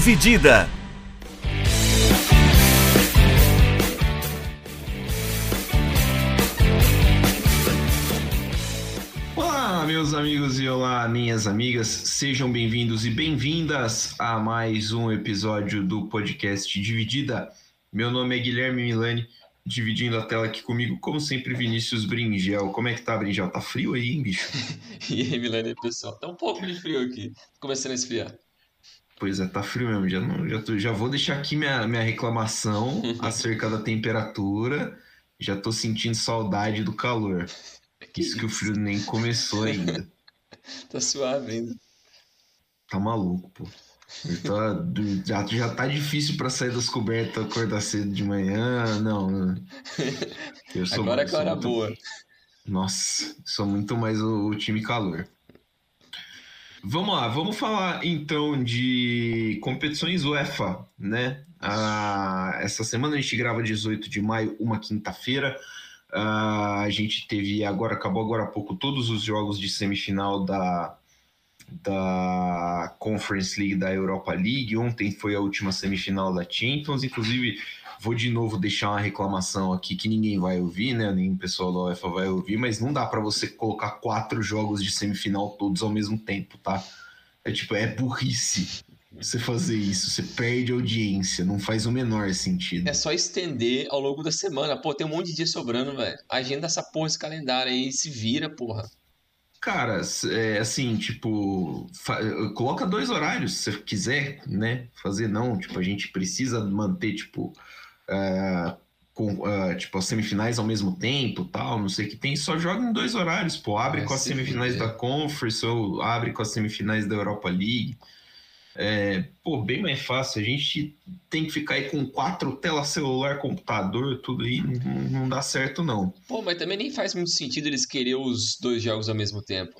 Dividida. Olá, meus amigos e olá, minhas amigas. Sejam bem-vindos e bem-vindas a mais um episódio do podcast Dividida. Meu nome é Guilherme Milani, dividindo a tela aqui comigo, como sempre, Vinícius Bringel. Como é que tá, Bringel? Tá frio aí, hein, bicho? e aí, Milani, pessoal? Tá um pouco de frio aqui. Começando a esfriar. Pois é, tá frio mesmo. Já, não, já, tô, já vou deixar aqui minha, minha reclamação acerca da temperatura. Já tô sentindo saudade do calor. Que isso, que o frio nem começou ainda. tá suave ainda. Tá maluco, pô. Tá, já, já tá difícil para sair das cobertas, acordar cedo de manhã. Não, não. Eu sou, Agora é que hora muito... boa. Nossa, sou muito mais o, o, time calor. Vamos lá, vamos falar então de competições UEFA, né? Ah, essa semana a gente grava 18 de maio, uma quinta-feira. Ah, a gente teve agora, acabou agora há pouco, todos os jogos de semifinal da, da Conference League da Europa League. Ontem foi a última semifinal da Champions. Inclusive, vou de novo deixar uma reclamação aqui que ninguém vai ouvir, né? Nem o pessoal da UEFA vai ouvir, mas não dá para você colocar quatro jogos de semifinal todos ao mesmo tempo, tá? É tipo, é burrice você fazer isso. Você perde audiência, não faz o menor sentido. É só estender ao longo da semana. Pô, tem um monte de dia sobrando, velho. Agenda essa porra, esse calendário aí, se vira, porra. Cara, é assim, tipo, coloca dois horários se você quiser, né? Fazer não, tipo, a gente precisa manter, tipo, uh, com, uh, tipo, as semifinais ao mesmo tempo, tal, não sei o que tem, só joga em dois horários, pô, abre é, com as semifinais da Conference ou abre com as semifinais da Europa League. É, pô, bem mais fácil. A gente tem que ficar aí com quatro telas celular, computador, tudo aí, não, não dá certo, não. Pô, mas também nem faz muito sentido eles querer os dois jogos ao mesmo tempo.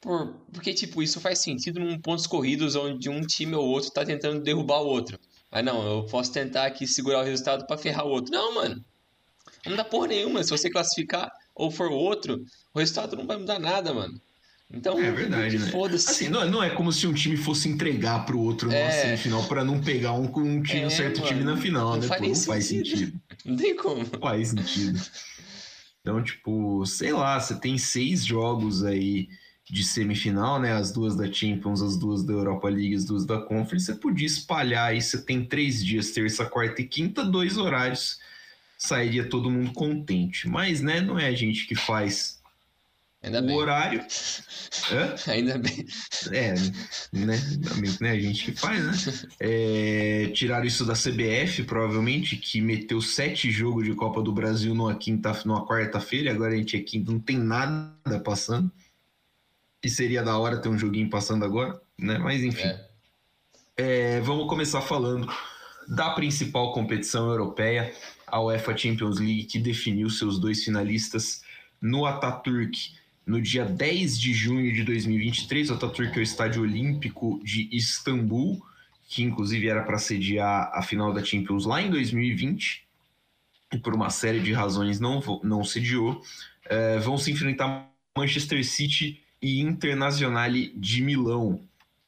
Por, porque, tipo, isso faz sentido num pontos corridos onde um time ou outro tá tentando derrubar o outro. Mas não, eu posso tentar aqui segurar o resultado para ferrar o outro. Não, mano. Não dá porra nenhuma. Se você classificar ou for o outro, o resultado não vai mudar nada, mano. Então, é verdade, né? Foda-se. Assim, não, é, não é como se um time fosse entregar pro outro é... numa semifinal para não pegar um, um, time, é, um certo mano, time na final, não né? Faz Pô, não sentido. faz sentido. Não tem como. Não faz sentido. Então, tipo, sei lá, você tem seis jogos aí de semifinal, né? As duas da Champions, as duas da Europa League, as duas da Conference. Você podia espalhar aí, você tem três dias, terça, quarta e quinta, dois horários. Sairia todo mundo contente. Mas, né, não é a gente que faz Ainda o bem. horário. Hã? Ainda bem. É, né? Né? A gente que faz, né? É, tiraram isso da CBF, provavelmente, que meteu sete jogos de Copa do Brasil numa quinta, numa quarta-feira, agora a gente é quinta, não tem nada passando. E seria da hora ter um joguinho passando agora, né? Mas enfim. É. É, vamos começar falando da principal competição europeia, a UEFA Champions League, que definiu seus dois finalistas no Ataturk no dia 10 de junho de 2023. O Ataturk é o Estádio Olímpico de Istambul, que inclusive era para sediar a final da Champions lá em 2020, e por uma série de razões não, não sediou. É, vão se enfrentar Manchester City e Internazionale de Milão.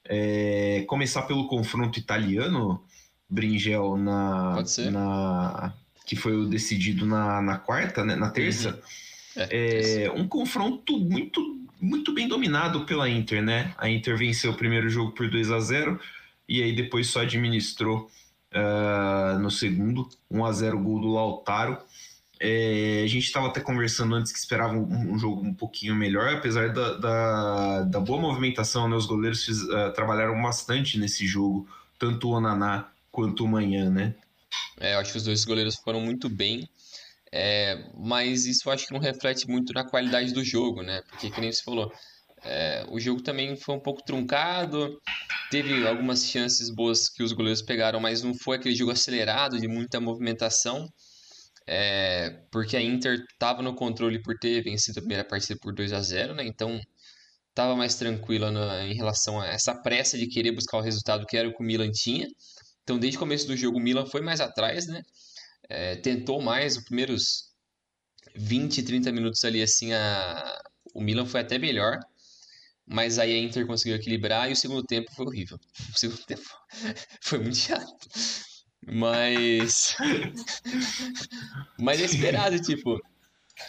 É, começar pelo confronto italiano, Bringel, na, na que foi o decidido na, na quarta, né, na terça. Uhum é, é um confronto muito, muito bem dominado pela Inter, né? A Inter venceu o primeiro jogo por 2 a 0 e aí depois só administrou uh, no segundo, 1 a 0 gol do Lautaro. É, a gente estava até conversando antes que esperava um, um, jogo um pouquinho melhor, apesar da, da, da boa movimentação, né? Os goleiros fiz, uh, trabalharam bastante nesse jogo, tanto o Onaná quanto o Manhã, né? É, eu acho que os dois goleiros foram muito bem. É, mas isso acho que não reflete muito na qualidade do jogo, né? Porque, como você falou, é, o jogo também foi um pouco truncado, teve algumas chances boas que os goleiros pegaram, mas não foi aquele jogo acelerado de muita movimentação, é, porque a Inter estava no controle por ter vencido a primeira partida por 2 a 0 né? Então estava mais tranquila em relação a essa pressa de querer buscar o resultado que era o que o Milan tinha. Então, desde o começo do jogo, o Milan foi mais atrás, né? é, tentou mais, os primeiros 20, 30 minutos ali, assim, a, o Milan foi até melhor, mas aí a Inter conseguiu equilibrar e o segundo tempo foi horrível. O segundo tempo foi muito chato. Mas. mas é esperado, tipo.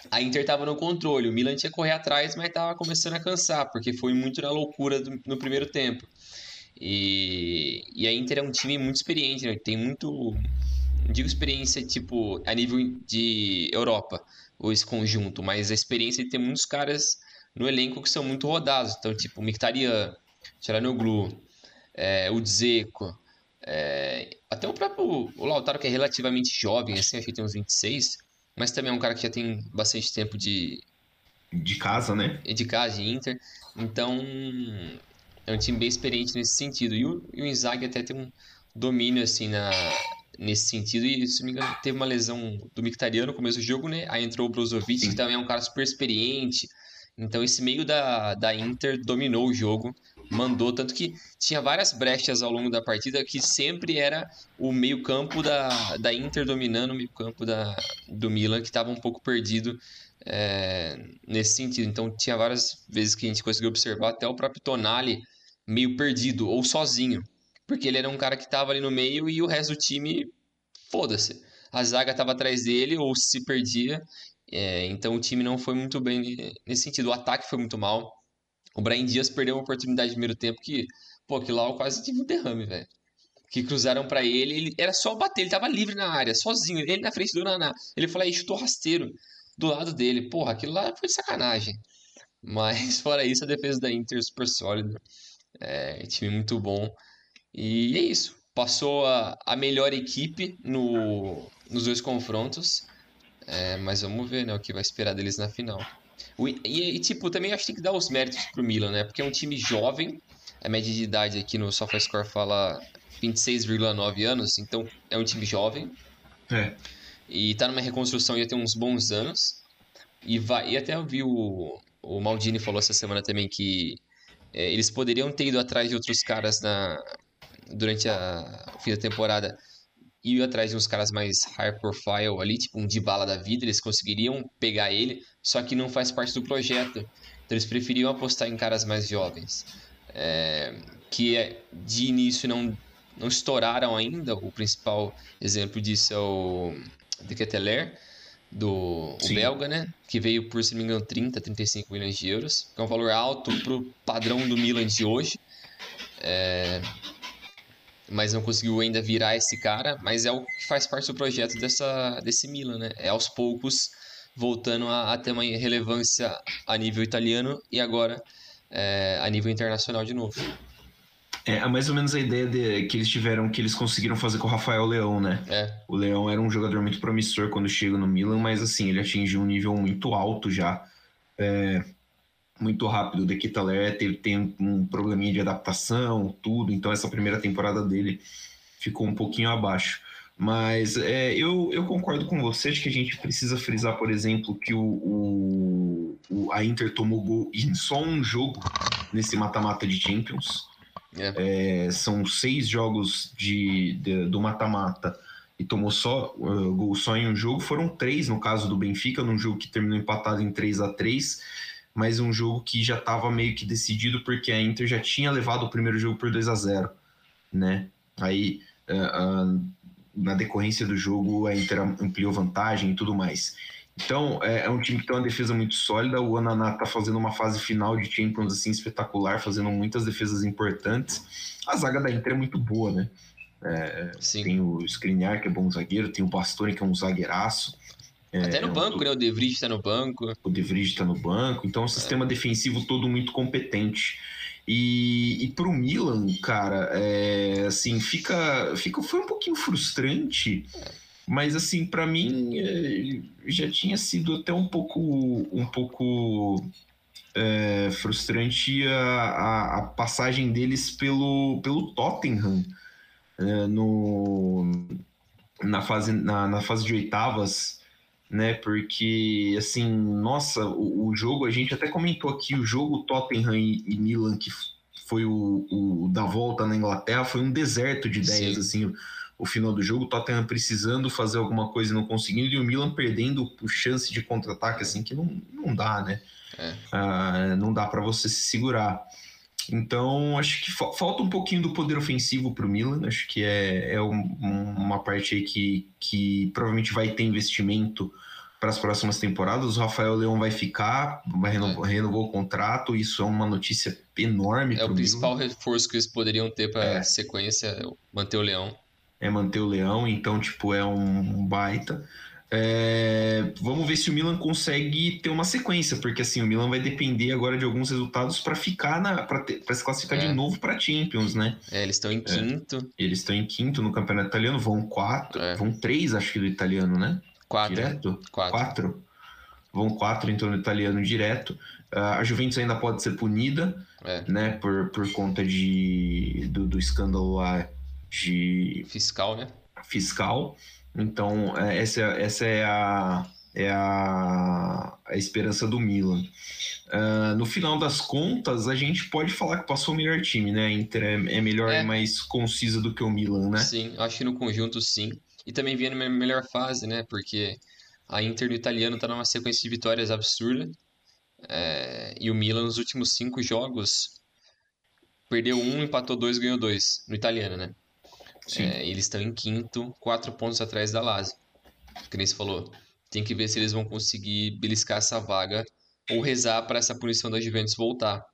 A Inter tava no controle, o Milan tinha que correr atrás, mas tava começando a cansar, porque foi muito na loucura do, no primeiro tempo. E, e a Inter é um time muito experiente, né? tem muito. Digo experiência tipo a nível de Europa, ou esse conjunto, mas a experiência de ter muitos caras no elenco que são muito rodados. Então, tipo, Mkhitaryan, Tcharanoglu, é, o Dzeko, é, até o próprio o Lautaro, que é relativamente jovem, assim, acho que tem uns 26, mas também é um cara que já tem bastante tempo de. De casa, né? De casa, de Inter. Então, é um time bem experiente nesse sentido. E o, e o Inzaghi até tem um domínio, assim, na, nesse sentido. E, se não me engano, teve uma lesão do Mkhitaryan no começo do jogo, né? Aí entrou o Brozovic, Sim. que também é um cara super experiente. Então, esse meio da, da Inter dominou o jogo mandou, tanto que tinha várias brechas ao longo da partida que sempre era o meio-campo da, da Inter dominando o meio-campo da, do Milan, que estava um pouco perdido é, nesse sentido. Então tinha várias vezes que a gente conseguiu observar até o próprio Tonali meio perdido ou sozinho, porque ele era um cara que estava ali no meio e o resto do time, foda-se. A zaga estava atrás dele ou se perdia. É, então o time não foi muito bem nesse sentido. O ataque foi muito mal. O Brian Dias perdeu uma oportunidade no primeiro tempo que, pô, que lá eu quase tive um derrame, velho. Que cruzaram para ele, ele era só bater, ele tava livre na área, sozinho, ele na frente do Naná. Ele falou aí, chutou rasteiro do lado dele. Porra, aquilo lá foi sacanagem. Mas fora isso, a defesa da Inter é super sólida. É, time muito bom. E é isso. Passou a, a melhor equipe no, nos dois confrontos. É, mas vamos ver né, o que vai esperar deles na final. E, e, tipo, também acho que tem que dar os méritos pro Milan, né? Porque é um time jovem, a média de idade aqui no SofaScore fala 26,9 anos, então é um time jovem. É. E tá numa reconstrução já tem uns bons anos. E, vai, e até eu vi o, o Maldini falou essa semana também que é, eles poderiam ter ido atrás de outros caras na, durante a, o fim da temporada ir atrás de uns caras mais high profile ali, tipo um Dybala da vida, eles conseguiriam pegar ele, só que não faz parte do projeto. Então eles preferiam apostar em caras mais jovens, é, que de início não, não estouraram ainda. O principal exemplo disso é o De Keteler, do o belga, né? Que veio por, se não me engano, 30, 35 milhões de euros, que é um valor alto pro padrão do Milan de hoje. É, mas não conseguiu ainda virar esse cara, mas é o que faz parte do projeto dessa, desse Milan, né? É aos poucos voltando a, a ter uma relevância a nível italiano e agora é, a nível internacional de novo. É, é mais ou menos a ideia de, que eles tiveram, que eles conseguiram fazer com o Rafael Leão, né? É. O Leão era um jogador muito promissor quando chega no Milan, mas assim, ele atingiu um nível muito alto já. É, muito rápido. O De Kitaler teve, tem um probleminha de adaptação, tudo, então essa primeira temporada dele ficou um pouquinho abaixo. Mas é, eu, eu concordo com você, acho que a gente precisa frisar, por exemplo, que o, o, o a Inter tomou gol em só um jogo nesse mata-mata de Champions. É. É, são seis jogos de, de do mata-mata e tomou só uh, gol só em um jogo. Foram três no caso do Benfica, num jogo que terminou empatado em 3 a 3 mas um jogo que já estava meio que decidido porque a Inter já tinha levado o primeiro jogo por 2 a 0 né? Aí, uh, uh, na decorrência do jogo, a Inter ampliou vantagem e tudo mais. Então, é, é, um time que tem uma defesa muito sólida. O Ananá está fazendo uma fase final de Champions assim espetacular, fazendo muitas defesas importantes. A zaga da Inter é muito boa, né? É, tem o Skriniar, que é bom zagueiro, tem o Bastoni, que é um zagueiraço. É, Até no é banco, né? O De Vries está no banco. O De Vries está no banco. Então, é um sistema defensivo todo muito competente. E, e para o Milan, cara, é, assim, fica, fica, foi um pouquinho frustrante, mas assim, para mim é, já tinha sido até um pouco, um pouco é, frustrante a, a, a, passagem deles pelo, pelo Tottenham é, no, na, fase, na, na fase de oitavas né? Porque, assim, nossa, o, o, jogo, a gente até comentou aqui, o jogo Tottenham e, e Milan, que foi o, o, da volta na Inglaterra, foi um deserto de ideias, Sim. assim. o final do jogo, o Tottenham precisando fazer alguma coisa e não conseguindo, e o Milan perdendo o chance de contra-ataque, assim, que não, não dá, né? É. Uh, não dá para você se segurar. Então, acho que fa falta um pouquinho do poder ofensivo para o Milan. Acho que é, é um, uma parte aí que, que provavelmente vai ter investimento para as próximas temporadas. O Rafael Leão vai ficar, vai renovar, é. renovou o contrato. Isso é uma notícia enorme. É o principal Milan. reforço que eles poderiam ter para é. sequência, manter o Leão. É manter o Leão, então, tipo, é um baita. É, vamos ver se o Milan consegue ter uma sequência, porque assim o Milan vai depender agora de alguns resultados para ficar na para se classificar é. de novo para Champions, né? É, eles estão em é. quinto. Eles estão em quinto no campeonato italiano, vão quatro, é. vão três acho que do italiano, né? Quatro. Direto? Quatro. quatro. Vão quatro então no italiano direto. Uh, a Juventus ainda pode ser punida, é. né? Por, por conta de do, do escândalo lá de fiscal, né? Fiscal. Então, é, essa, essa é a, é a, a esperança do Milan. Uh, no final das contas, a gente pode falar que passou o melhor time, né? A Inter é, é melhor é. e mais concisa do que o Milan, né? Sim, acho que no conjunto sim. E também vinha na melhor fase, né? Porque a Inter no italiano tá numa sequência de vitórias absurda. É, e o Milan nos últimos cinco jogos perdeu um, empatou dois, ganhou dois. No italiano, né? É, eles estão em quinto, quatro pontos atrás da Lazio. Que nem você falou. Tem que ver se eles vão conseguir beliscar essa vaga ou rezar para essa punição da Juventus voltar.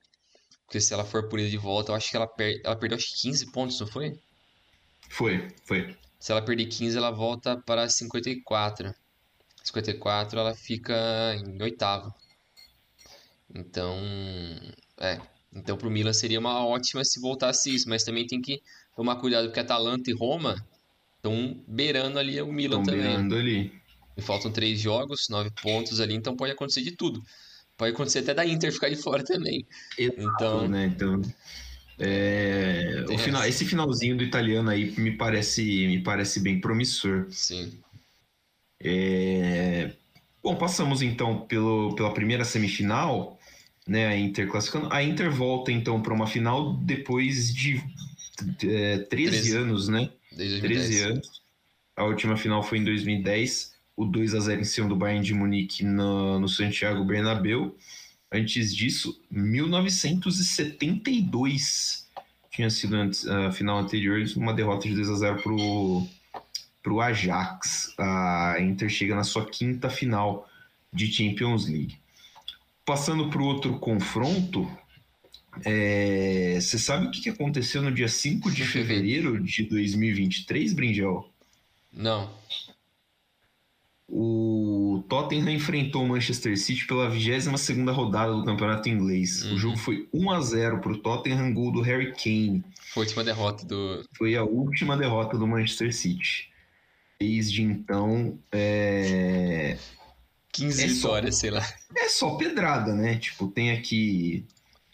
Porque se ela for punida de volta, eu acho que ela, per... ela perdeu acho que 15 pontos, não foi? Foi, foi. Se ela perder 15, ela volta para 54. 54, ela fica em oitavo. Então, é. Então, pro Milan seria uma ótima se voltasse isso, mas também tem que tomar cuidado porque Atalanta e Roma estão beirando ali o Milan tão também. beirando ali. E faltam três jogos, nove pontos ali, então pode acontecer de tudo. Pode acontecer até da Inter ficar de fora também. Exato, então, né? Então, é, o final, esse finalzinho do italiano aí me parece, me parece bem promissor. Sim. É, bom, passamos então pelo, pela primeira semifinal, né? A Inter classificando. A Inter volta então para uma final depois de é, 13, 13, anos, né? Desde 13 anos. A última final foi em 2010, o 2 a 0 em cima do Bayern de Munique no, no Santiago Bernabéu. Antes disso, 1972 tinha sido antes, a final anterior, uma derrota de 2 a 0 pro pro Ajax. A Inter chega na sua quinta final de Champions League. Passando para o outro confronto, é, você sabe o que aconteceu no dia 5 de fevereiro de 2023, Brinjel? Não. O Tottenham enfrentou o Manchester City pela 22 rodada do campeonato inglês. Uhum. O jogo foi 1 a 0 para o Tottenham, gol do Harry Kane. Foi a última derrota do. Foi a última derrota do Manchester City. Desde então. É... 15 é vitórias, só... sei lá. É só pedrada, né? Tipo, tem aqui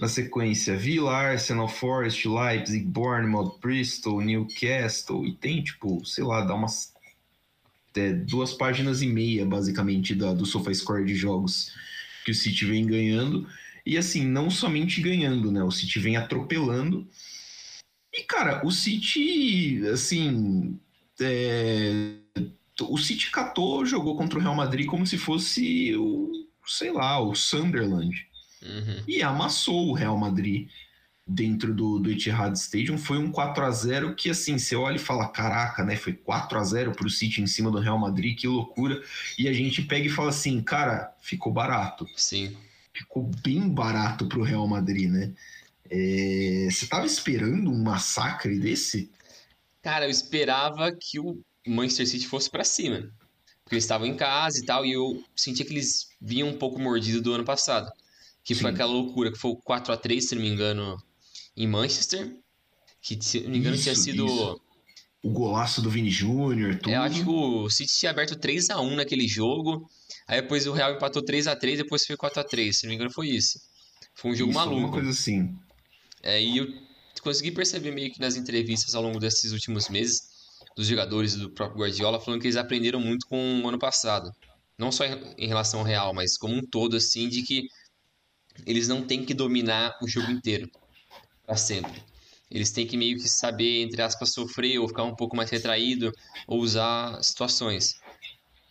na sequência, Villa, Arsenal, Forest, Leipzig, Bournemouth, Bristol, Newcastle, e tem, tipo, sei lá, dá umas é, duas páginas e meia, basicamente, da, do SofaScore de jogos que o City vem ganhando. E assim, não somente ganhando, né? O City vem atropelando. E, cara, o City, assim. É... O City catou, jogou contra o Real Madrid como se fosse o, sei lá, o Sunderland. Uhum. E amassou o Real Madrid dentro do, do Etihad Stadium. Foi um 4 a 0 que, assim, você olha e fala: caraca, né? Foi 4 a 0 para o City em cima do Real Madrid, que loucura. E a gente pega e fala assim: cara, ficou barato. Sim. Ficou bem barato para o Real Madrid, né? É... Você estava esperando um massacre desse? Cara, eu esperava que o Manchester City fosse para cima. Porque eles estavam em casa e tal, e eu sentia que eles vinham um pouco mordido do ano passado que Sim. foi aquela loucura, que foi o 4 a 3 se não me engano, em Manchester. Que, se não me engano, isso, tinha sido. Isso. O golaço do Vini Júnior, tudo. É, eu acho que o City tinha aberto 3 a 1 naquele jogo. Aí depois o Real empatou 3 a 3 depois foi 4 a 3 se não me engano, foi isso. Foi um jogo isso, maluco. Uma coisa assim. É, e eu consegui perceber meio que nas entrevistas ao longo desses últimos meses dos jogadores do próprio Guardiola falando que eles aprenderam muito com o ano passado. Não só em relação ao Real, mas como um todo, assim, de que eles não têm que dominar o jogo inteiro para sempre. eles têm que meio que saber, entre aspas, sofrer ou ficar um pouco mais retraído ou usar situações.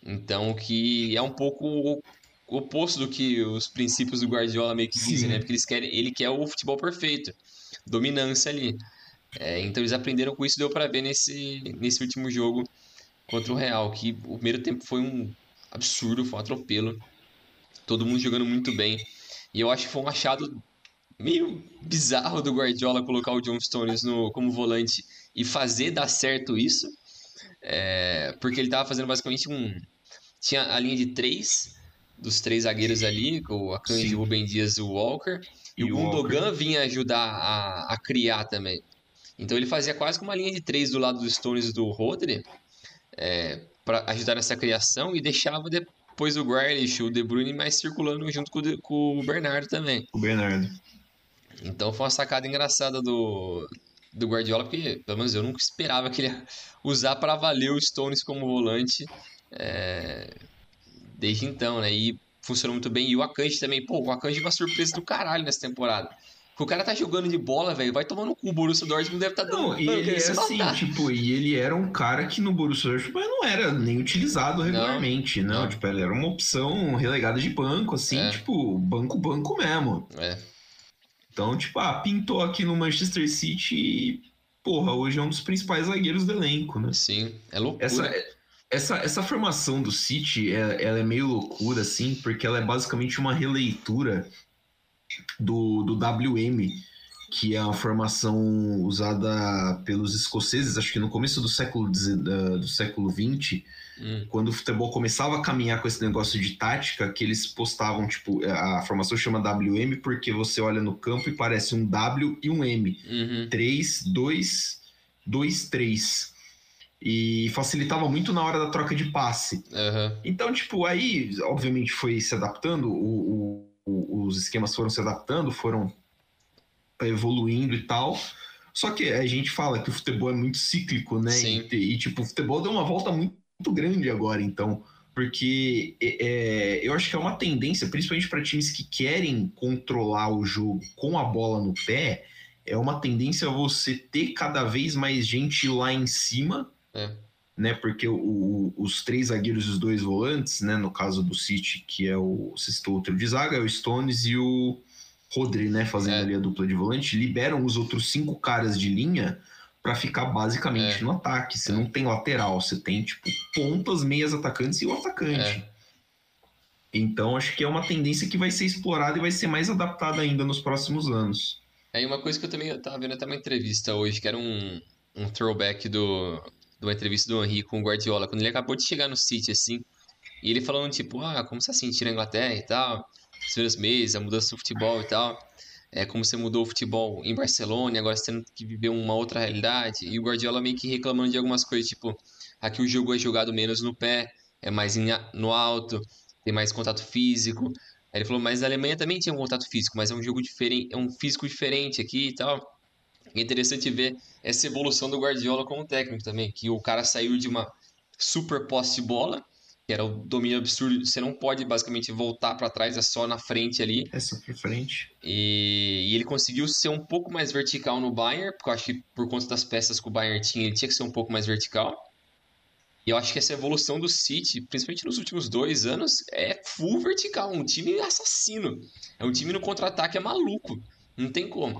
Então, que é um pouco o oposto do que os princípios do Guardiola meio que Sim. dizem, né? Porque eles querem, ele quer o futebol perfeito, dominância ali. É, então eles aprenderam com isso, deu para ver nesse, nesse último jogo contra o Real, que o primeiro tempo foi um absurdo, foi um atropelo. Todo mundo jogando muito bem. E eu acho que foi um achado meio bizarro do Guardiola colocar o John Stones no, como volante e fazer dar certo isso. É, porque ele estava fazendo basicamente um. Tinha a linha de três, dos três zagueiros ali, o Akanji, o Ben Dias e o Walker. E, e o Gundogan vinha ajudar a, a criar também. Então ele fazia quase que uma linha de três do lado dos Stones e do Rodri é, para ajudar nessa criação e deixava depois o Grealish, o De Bruyne mais circulando junto com o, de, com o Bernardo também. O Bernardo. Então foi uma sacada engraçada do, do Guardiola, porque pelo menos eu nunca esperava que ele ia usar para valer o Stones como volante é, desde então, né? E funcionou muito bem. E o Akanji também, pô, o Akanji é uma surpresa do caralho nessa temporada. O cara tá jogando de bola, velho, vai tomando cu. O Borussia Dortmund deve estar tá dando... Não, e ele é assim, tipo, e ele era um cara que no Borussia Dortmund não era nem utilizado regularmente, não. não. Tipo, ele era uma opção relegada de banco, assim, é. tipo, banco-banco mesmo. É. Então, tipo, ah, pintou aqui no Manchester City e, porra, hoje é um dos principais zagueiros do elenco, né? Sim, é loucura. Essa, essa, essa formação do City, ela, ela é meio loucura, assim, porque ela é basicamente uma releitura do, do WM, que é uma formação usada pelos escoceses, acho que no começo do século, do século XX, hum. quando o futebol começava a caminhar com esse negócio de tática, que eles postavam, tipo, a formação chama WM porque você olha no campo e parece um W e um M. Uhum. 3, 2, 2, 3 e facilitava muito na hora da troca de passe. Uhum. Então, tipo, aí, obviamente, foi se adaptando, o, o, os esquemas foram se adaptando, foram evoluindo e tal. Só que a gente fala que o futebol é muito cíclico, né? E, e, tipo, o futebol deu uma volta muito, muito grande agora, então. Porque é, é eu acho que é uma tendência, principalmente para times que querem controlar o jogo com a bola no pé, é uma tendência você ter cada vez mais gente lá em cima é. Né, porque o, o, os três zagueiros e os dois volantes, né, no caso do City, que é o, se citou outro de zaga, é o Stones e o Rodri, né, fazendo é. ali a dupla de volante, liberam os outros cinco caras de linha para ficar basicamente é. no ataque. Você é. não tem lateral, você tem tipo pontas, meias atacantes e o atacante. É. Então acho que é uma tendência que vai ser explorada e vai ser mais adaptada ainda nos próximos anos. É uma coisa que eu também estava vendo até uma entrevista hoje, que era um, um throwback do, de uma entrevista do Henry com o Guardiola, quando ele acabou de chegar no City, assim, e ele falando, tipo, ah, como você tá sentindo a Inglaterra e tal, os primeiros meses, a mudança do futebol e tal, é, como você mudou o futebol em Barcelona agora você tendo que viver uma outra realidade, e o Guardiola meio que reclamando de algumas coisas, tipo, aqui o jogo é jogado menos no pé, é mais no alto, tem mais contato físico, Aí ele falou, mas a Alemanha também tinha um contato físico, mas é um jogo diferente, é um físico diferente aqui e tal. É interessante ver essa evolução do Guardiola como técnico também, que o cara saiu de uma super posse de bola, que era o domínio absurdo, você não pode basicamente voltar para trás, é só na frente ali. É só para frente. E, e, ele conseguiu ser um pouco mais vertical no Bayern, porque eu acho que por conta das peças que o Bayern tinha, ele tinha que ser um pouco mais vertical. E eu acho que essa evolução do City, principalmente nos últimos dois anos, é full vertical, um time assassino. É um time no contra-ataque é maluco. Não tem como.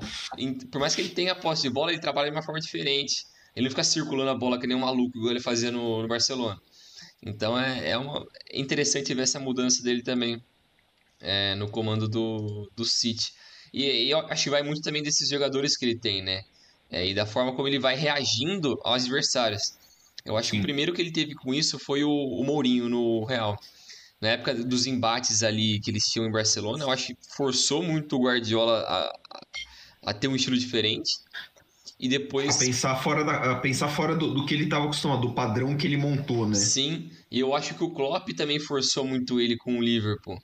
Por mais que ele tenha a posse de bola, ele trabalha de uma forma diferente. Ele não fica circulando a bola que nem um maluco, igual ele fazia no, no Barcelona. Então é, é, uma, é interessante ver essa mudança dele também é, no comando do, do City. E, e, eu acho que vai muito também desses jogadores que ele tem, né? É, e da forma como ele vai reagindo aos adversários. Eu acho Sim. que o primeiro que ele teve com isso foi o, o Mourinho no Real na época dos embates ali que eles tinham em Barcelona, eu acho que forçou muito o Guardiola a, a, ter um estilo diferente. E depois. A pensar fora, da, a pensar fora do, do que ele estava acostumado, do padrão que ele montou, né? Sim, e eu acho que o Klopp também forçou muito ele com o Liverpool.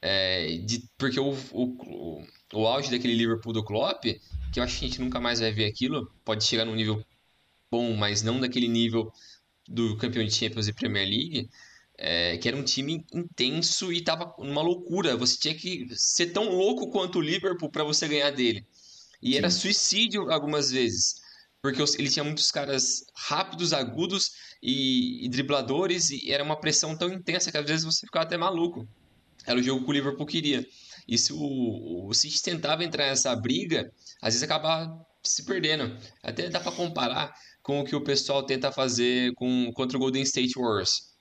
É, de, porque o, o, o auge daquele Liverpool do Klopp, que eu acho que a gente nunca mais vai ver aquilo, pode chegar num nível bom, mas não daquele nível do campeão de Champions e Premier League é, que era um time intenso e tava numa loucura. Você tinha que ser tão louco quanto o Liverpool para você ganhar dele. E Sim. era suicídio algumas vezes. Porque ele tinha muitos caras rápidos, agudos e, e dribladores, e era uma pressão tão intensa que às vezes você ficava até maluco. Era o jogo que o Liverpool queria. E se o, o City tentava entrar nessa briga, às vezes acabava se perdendo. Até dá para comparar com o que o pessoal tenta fazer com, contra o Golden State Warriors.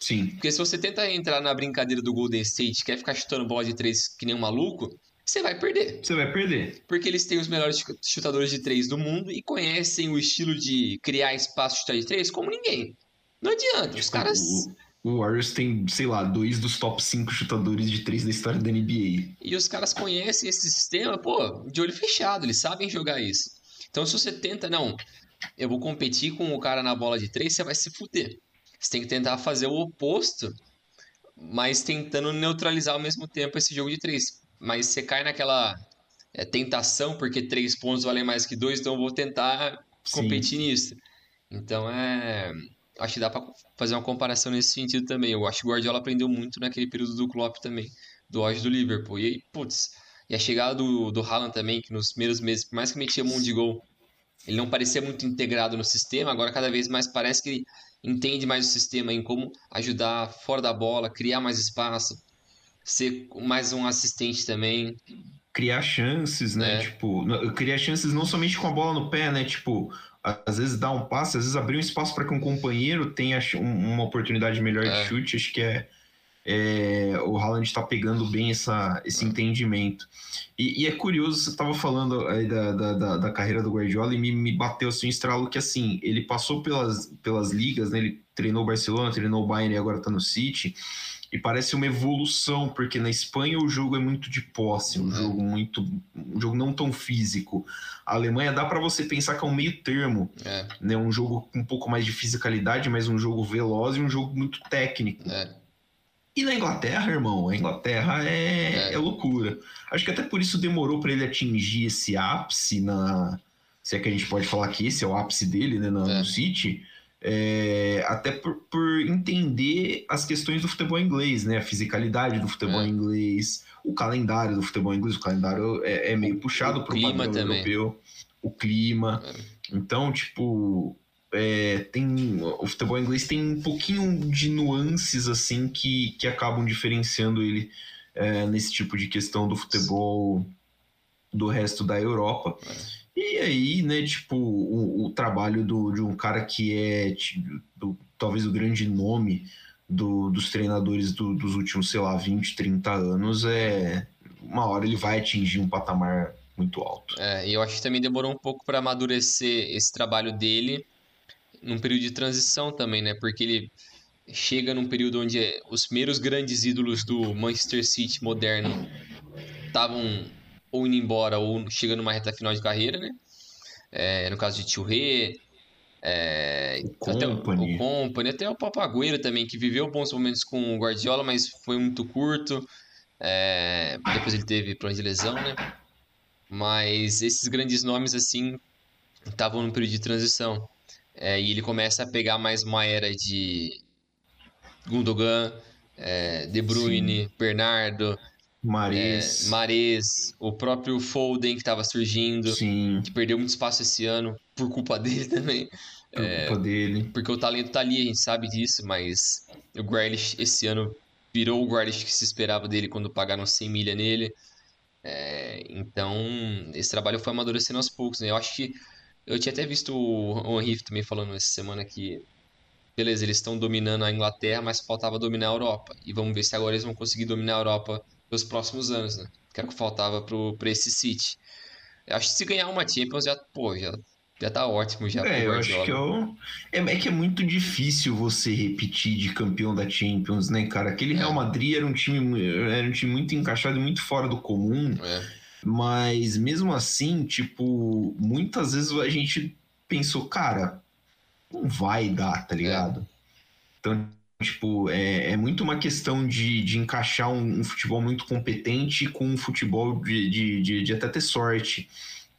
Sim. Porque se você tenta entrar na brincadeira do Golden State, quer ficar chutando bola de três que nem um maluco, você vai perder. Você vai perder. Porque eles têm os melhores chutadores de três do mundo e conhecem o estilo de criar espaço chutar de três como ninguém. Não adianta, tipo, os caras. O, o Warriors tem, sei lá, dois dos top cinco chutadores de três da história da NBA. E os caras conhecem esse sistema, pô, de olho fechado, eles sabem jogar isso. Então se você tenta, não, eu vou competir com o cara na bola de três, você vai se fuder. Você tem que tentar fazer o oposto, mas tentando neutralizar ao mesmo tempo esse jogo de três mas você cai naquela é, tentação, porque três pontos valem mais que dois, então eu vou tentar competir Sim. nisso. Então é. Acho que dá para fazer uma comparação nesse sentido também. Eu acho que o Guardiola aprendeu muito naquele período do Klopp também, do auge do Liverpool. E aí, putz, e a chegada do, do Haaland também, que nos primeiros meses, por mais que metia um monte de gol, ele não parecia muito integrado no sistema, agora cada vez mais parece que ele entende mais o sistema em como ajudar fora da bola, criar mais espaço, ser mais um assistente também. Criar chances, né? É. Tipo, criar chances não somente com a bola no pé, né? Tipo, às vezes dar um passe, às vezes abrir um espaço para que um companheiro tenha uma oportunidade melhor é. de chute. Acho que é, é o Haaland está pegando bem essa, esse entendimento. E, e, é curioso, você estava falando aí da, da, da, da, carreira do Guardiola e me, me bateu assim um estralo que assim, ele passou pelas, pelas ligas, né? Ele treinou o Barcelona, treinou o Bayern e agora está no City e parece uma evolução, porque na Espanha o jogo é muito de posse, um uhum. jogo muito. um jogo não tão físico. A Alemanha dá para você pensar que é um meio termo. É. Né? Um jogo com um pouco mais de fisicalidade, mas um jogo veloz e um jogo muito técnico. É. E na Inglaterra, irmão, a Inglaterra é, é. é loucura. Acho que até por isso demorou para ele atingir esse ápice na. Se é que a gente pode falar que esse é o ápice dele, né, no, no é. City é, até por, por, entender as questões do futebol inglês, né? A fisicalidade do futebol é. inglês, o calendário do futebol inglês, o calendário é, é meio puxado para o clima também. europeu, o clima. É. Então, tipo, é, tem o futebol inglês tem um pouquinho de nuances assim que, que acabam diferenciando ele é, nesse tipo de questão do futebol do resto da Europa. É. E aí, né, tipo, o, o trabalho do, de um cara que é tipo, do, talvez o grande nome do, dos treinadores do, dos últimos, sei lá, 20, 30 anos, é uma hora ele vai atingir um patamar muito alto. É, e eu acho que também demorou um pouco para amadurecer esse trabalho dele num período de transição também, né? Porque ele chega num período onde os primeiros grandes ídolos do Manchester City moderno estavam ou indo embora ou chegando numa reta final de carreira, né? É, no caso de Churré, é, o, até Company. o Company, até o Papagueiro também, que viveu bons momentos com o Guardiola, mas foi muito curto. É, depois ele teve problema de lesão, né? Mas esses grandes nomes, assim, estavam num período de transição. É, e ele começa a pegar mais uma era de Gundogan, é, De Bruyne, Sim. Bernardo, Mares. É, Mares, o próprio Foden que estava surgindo, Sim. que perdeu muito espaço esse ano, por culpa dele também. Por é, culpa dele. Porque o talento tá ali, a gente sabe disso, mas o Grealish esse ano virou o Grealish que se esperava dele quando pagaram 100 milha nele. É, então, esse trabalho foi amadurecendo aos poucos. Né? Eu acho que. Eu tinha até visto o Henrique também falando essa semana que. Beleza, eles estão dominando a Inglaterra, mas faltava dominar a Europa. E vamos ver se agora eles vão conseguir dominar a Europa nos próximos anos, né? Que era o que faltava pro, pra esse City. Eu acho que se ganhar uma Champions já, pô, já, já tá ótimo já. É, eu acho que eu... É, é, é, que é muito difícil você repetir de campeão da Champions, né, cara? Aquele é. Real Madrid era um time, era um time muito encaixado e muito fora do comum. É. Mas mesmo assim, tipo, muitas vezes a gente pensou, cara, não vai dar, tá ligado? É. Então, Tipo, é, é muito uma questão de, de encaixar um, um futebol muito competente com um futebol de, de, de, de até ter sorte.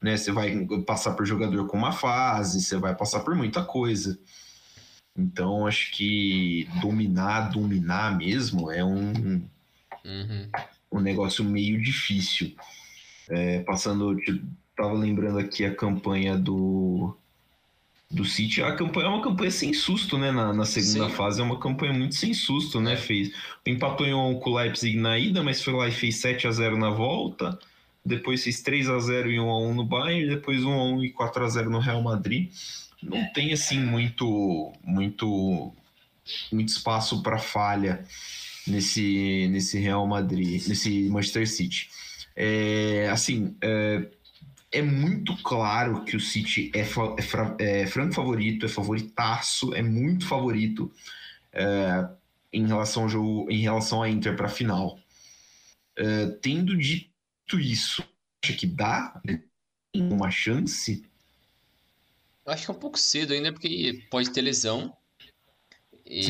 Né? Você vai passar por jogador com uma fase, você vai passar por muita coisa. Então, acho que dominar, dominar mesmo é um, uhum. um negócio meio difícil. É, passando, tava lembrando aqui a campanha do do City, a campanha é uma campanha sem susto, né? Na, na segunda Sim. fase é uma campanha muito sem susto, né? Fez, empatou em 1 com o Leipzig na ida, mas foi lá e fez 7 a 0 na volta. Depois fez 3 a 0 e 1 a 1 no Bayern, depois 1 a 1 e 4 a 0 no Real Madrid. Não tem assim muito muito muito espaço para falha nesse nesse Real Madrid, nesse Manchester City. É, assim, é, é muito claro que o City é, é, é franco favorito, é favoritaço, é muito favorito é, em relação ao jogo, em relação à Inter para a final. É, tendo dito isso, acha que dá uma chance? Acho que é um pouco cedo ainda, porque pode ter lesão. E...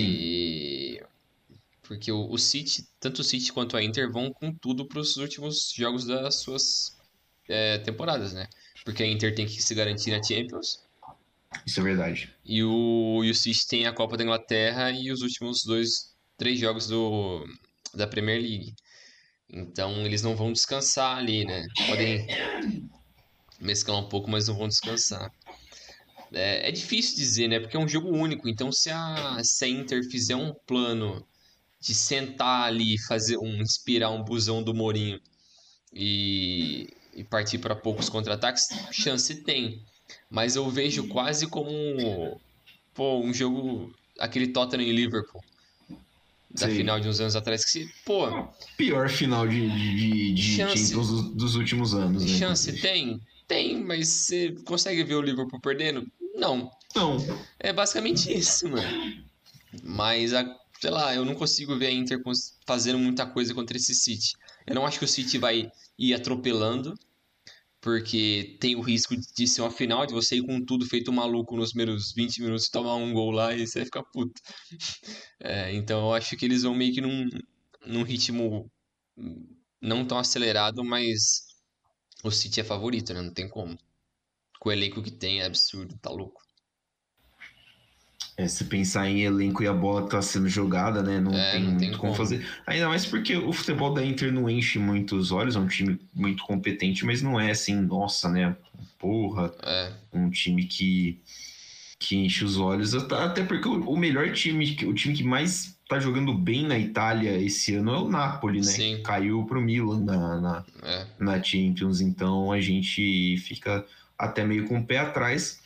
Porque o, o City, tanto o City quanto a Inter vão com tudo para os últimos jogos das suas é, temporadas, né? Porque a Inter tem que se garantir na Champions. Isso é verdade. E o, e o City tem a Copa da Inglaterra e os últimos dois, três jogos do, da Premier League. Então eles não vão descansar ali, né? Podem mesclar um pouco, mas não vão descansar. É, é difícil dizer, né? Porque é um jogo único. Então se a, se a Inter fizer um plano de sentar ali, fazer um inspirar um busão do Mourinho e e partir para poucos contra-ataques, chance tem. Mas eu vejo quase como pô, um jogo, aquele Tottenham e Liverpool. Da Sim. final de uns anos atrás, que se, pô. Pior final de, de, de chance, dos, dos, últimos anos, né? Chance tem? Tem, mas você consegue ver o Liverpool perdendo? Não. Não. É basicamente isso, mano. Mas, a, sei lá, eu não consigo ver a Inter fazendo muita coisa contra esse City. Eu não acho que o City vai ir atropelando, porque tem o risco de ser uma final, de você ir com tudo feito maluco nos primeiros 20 minutos e tomar um gol lá e você vai ficar puto. É, então eu acho que eles vão meio que num, num ritmo não tão acelerado, mas o City é favorito, né? Não tem como. Com o elenco que tem é absurdo, tá louco. É, se pensar em elenco e a bola tá sendo jogada, né? Não, é, tem, não tem muito como. como fazer. Ainda mais porque o futebol da Inter não enche muito os olhos, é um time muito competente, mas não é assim, nossa, né? Porra, é. um time que, que enche os olhos. Até porque o melhor time, o time que mais tá jogando bem na Itália esse ano é o Napoli, né? Sim. Caiu pro Milan na, na, é. na Champions, então a gente fica até meio com o pé atrás.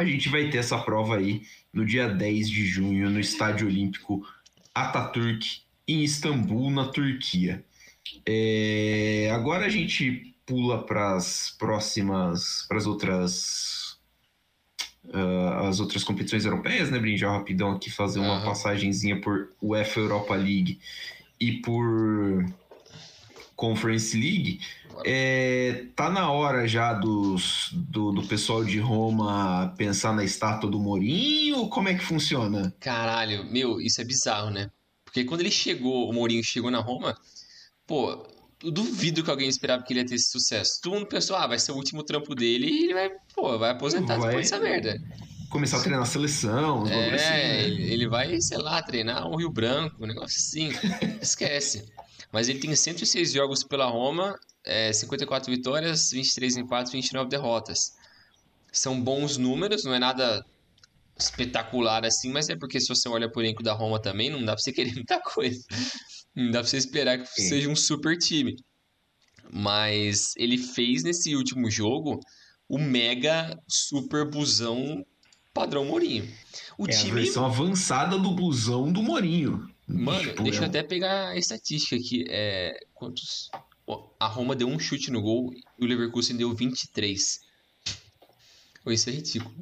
A gente vai ter essa prova aí no dia 10 de junho, no Estádio Olímpico Atatürk, em Istambul, na Turquia. É, agora a gente pula para as próximas, para as outras, uh, as outras competições europeias, né, Brinjar? Rapidão aqui fazer uma uhum. passagenzinha por UEFA Europa League e por Conference League. É, tá na hora já dos, do, do pessoal de Roma pensar na estátua do Mourinho? Como é que funciona? Caralho, meu, isso é bizarro, né? Porque quando ele chegou, o Mourinho chegou na Roma, pô, eu duvido que alguém esperava que ele ia ter esse sucesso. Todo mundo pensou, ah, vai ser o último trampo dele e ele vai, pô, vai aposentar vai depois dessa merda. Começar a treinar a seleção, é, assim, né? ele vai, sei lá, treinar um Rio Branco, um negócio assim. Esquece. Mas ele tem 106 jogos pela Roma é, 54 vitórias, 23 empates, 29 derrotas. São bons números, não é nada espetacular assim, mas é porque se você olha por elenco da Roma também, não dá pra você querer muita coisa. Não dá pra você esperar que Sim. seja um super time. Mas ele fez nesse último jogo o mega super busão padrão Mourinho. O é time... a versão avançada do busão do Mourinho. Mano, tipo, deixa é... eu até pegar a estatística aqui. É, quantos a Roma deu um chute no gol e o Leverkusen deu 23. Isso é ridículo.